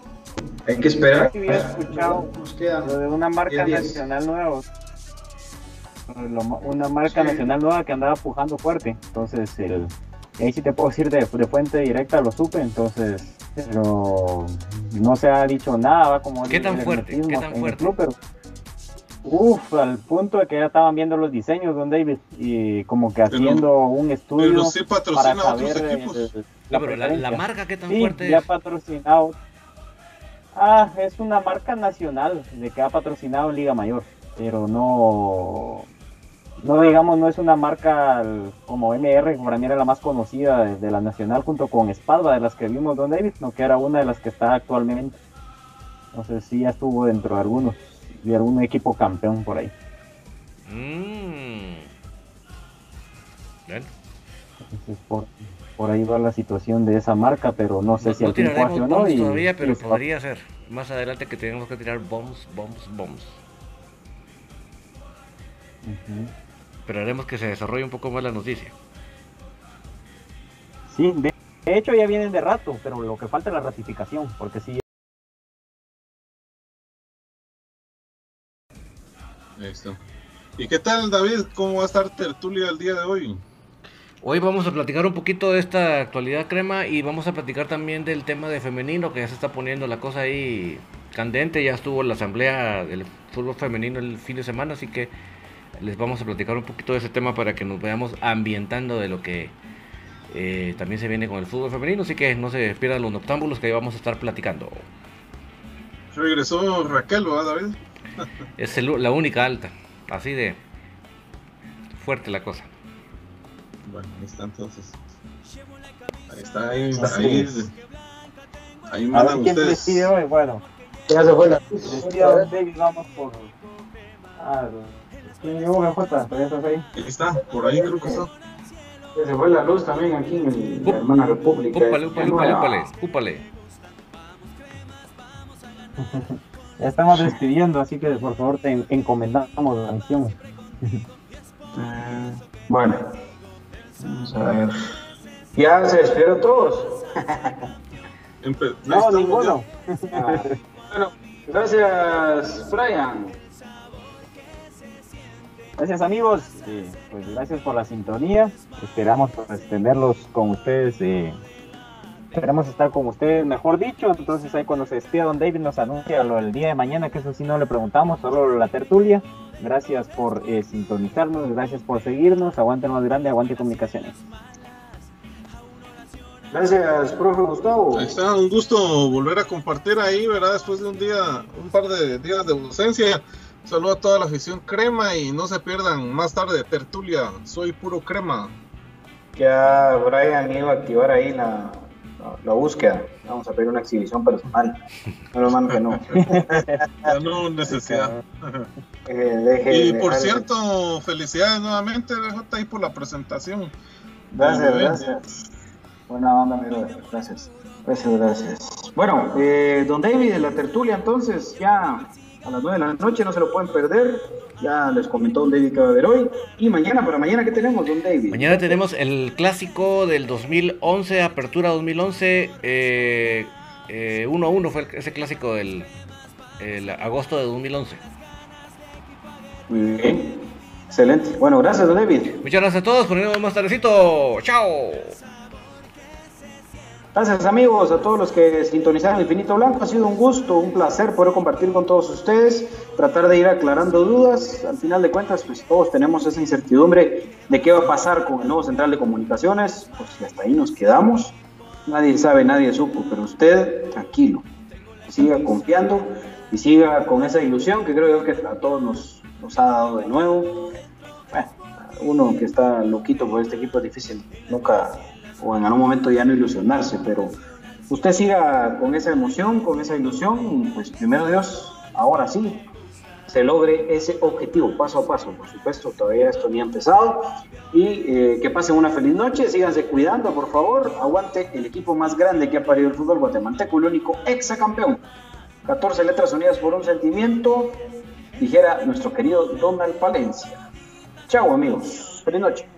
[SPEAKER 5] hay que esperar.
[SPEAKER 3] Sí, había escuchado
[SPEAKER 5] Nos
[SPEAKER 3] Lo de una marca
[SPEAKER 5] 10 días.
[SPEAKER 3] nacional nueva. Una marca
[SPEAKER 5] Sí.
[SPEAKER 3] nacional nueva que andaba pujando fuerte. Entonces, el, ahí sí te puedo decir de, de fuente directa, lo supe. Entonces, pero no se ha dicho nada. va como
[SPEAKER 1] ¿Qué
[SPEAKER 3] el-
[SPEAKER 1] tan fuerte? ¿Qué tan fuerte?
[SPEAKER 3] club, pero- Uf, al punto de que ya estaban viendo los diseños, don David, y como que haciendo un estudio
[SPEAKER 4] Pero sí
[SPEAKER 3] para
[SPEAKER 4] patrocina a otros
[SPEAKER 3] saber
[SPEAKER 4] equipos.
[SPEAKER 3] el-
[SPEAKER 1] No, pero la, la marca, ¿qué tan
[SPEAKER 3] Sí,
[SPEAKER 1] fuerte
[SPEAKER 3] ya
[SPEAKER 1] es?
[SPEAKER 3] patrocinado. Ah, es una marca nacional de que ha patrocinado Liga Mayor, pero no, no digamos, no es una marca como MR, que para mí era la más conocida de, la nacional junto con Espada, de las que vimos Don David, no que era una de las que está actualmente. Entonces sí ya estuvo dentro de algunos, de algún equipo campeón por ahí.
[SPEAKER 1] Mm. Bueno,
[SPEAKER 3] Entonces por, por ahí va la situación de esa marca, pero no sé
[SPEAKER 1] no,
[SPEAKER 3] si
[SPEAKER 1] no
[SPEAKER 3] el tiempo o no. y-
[SPEAKER 1] todavía, pero
[SPEAKER 3] y-
[SPEAKER 1] podría ser. Más adelante que tenemos que tirar bombs, bombs, bombs.
[SPEAKER 3] Ujú.
[SPEAKER 1] Esperaremos que se desarrolle un poco más la noticia.
[SPEAKER 3] Sí, de hecho ya vienen de rato, pero lo que falta es la ratificación, porque sí.
[SPEAKER 4] Está. ¿Y qué tal, David? ¿Cómo va a estar Tertulia el día de hoy?
[SPEAKER 1] Hoy vamos a platicar un poquito de esta actualidad crema y vamos a platicar también del tema de femenino que ya se está poniendo la cosa ahí candente. Ya estuvo la asamblea del fútbol femenino el fin de semana, así que les vamos a platicar un poquito de ese tema para que nos vayamos ambientando de lo que eh, también se viene con el fútbol femenino. Así que no se pierdan los noctámbulos que ahí vamos a estar platicando.
[SPEAKER 4] Regresó Raquel, ¿verdad, David?
[SPEAKER 1] Es el- la única alta, así de fuerte la cosa.
[SPEAKER 4] Bueno, ahí está entonces. Ahí está, ahí, ahí, ahí
[SPEAKER 3] ver
[SPEAKER 4] ustedes.
[SPEAKER 3] decide hoy, bueno.
[SPEAKER 5] Ya se fue la
[SPEAKER 3] vamos por. Ah, ¿quién llegó BJ? ¿Todavía estás ahí?
[SPEAKER 4] Ahí está, por ahí creo que está.
[SPEAKER 5] Se fue la luz también aquí en el- la hermana República.
[SPEAKER 1] Úpale, úpale, úpale, úpale, úpale.
[SPEAKER 3] Ya estamos despidiendo, así que por favor te encomendamos la misión.
[SPEAKER 5] Eh, bueno, vamos a ver. Ya se despidieron todos.
[SPEAKER 3] No, ninguno.
[SPEAKER 5] Ah, bueno, Gracias, Brian.
[SPEAKER 3] Gracias amigos, eh, pues gracias por la sintonía. Esperamos pues, tenerlos con ustedes. Eh, esperamos estar con ustedes, mejor dicho. Entonces ahí cuando se despida Don David nos anuncia lo del día de mañana, que eso sí no le preguntamos, solo la tertulia. Gracias por eh, sintonizarnos, gracias por seguirnos. Aguante más grande, aguante comunicaciones.
[SPEAKER 5] Gracias, profe Gustavo.
[SPEAKER 4] está, un gusto volver a compartir ahí, ¿verdad? Después de un día, un par de días de ausencia. Saludo a toda la afición crema y no se pierdan más tarde de tertulia. Soy puro crema.
[SPEAKER 5] Ya Brian iba a activar ahí la, la, búsqueda. Vamos a pedir una exhibición personal. No lo que no.
[SPEAKER 4] ya no necesidad. Eh, y por cierto, felicidades nuevamente, BJ, ahí por la presentación.
[SPEAKER 5] Gracias, gracias. Buena onda, mi Gracias. Gracias, gracias. Bueno, eh, don David de la tertulia, entonces, ya a las 9 de la noche, no se lo pueden perder. Ya les comentó Don David que va a haber hoy. Y mañana, para mañana, ¿qué tenemos, Don David?
[SPEAKER 1] Mañana tenemos el clásico del 2011, Apertura 2011. 1 eh, eh, a 1 fue ese clásico del el agosto de 2011.
[SPEAKER 5] Muy bien. Excelente. Bueno, gracias, Don David.
[SPEAKER 1] Muchas gracias a todos. Ponemos más tardecito. Chao.
[SPEAKER 5] Gracias amigos, a todos los que sintonizaron Infinito Blanco. Ha sido un gusto, un placer poder compartir con todos ustedes, tratar de ir aclarando dudas. Al final de cuentas, pues todos tenemos esa incertidumbre de qué va a pasar con el nuevo central de comunicaciones. Pues hasta ahí nos quedamos. Nadie sabe, nadie supo, pero usted tranquilo, siga confiando y siga con esa ilusión que creo yo que a todos nos, nos ha dado de nuevo. Bueno, uno que está loquito por este equipo es difícil, nunca o en algún momento ya no ilusionarse, pero usted siga con esa emoción, con esa ilusión, pues primero Dios, ahora sí, se logre ese objetivo paso a paso. Por supuesto, todavía esto ni ha empezado. Y eh, que pasen una feliz noche, síganse cuidando, por favor. Aguante el equipo más grande que ha parido el fútbol guatemalteco, el único exacampeón. 14 letras unidas por un sentimiento, dijera nuestro querido Donald Palencia. Chao, amigos. Feliz noche.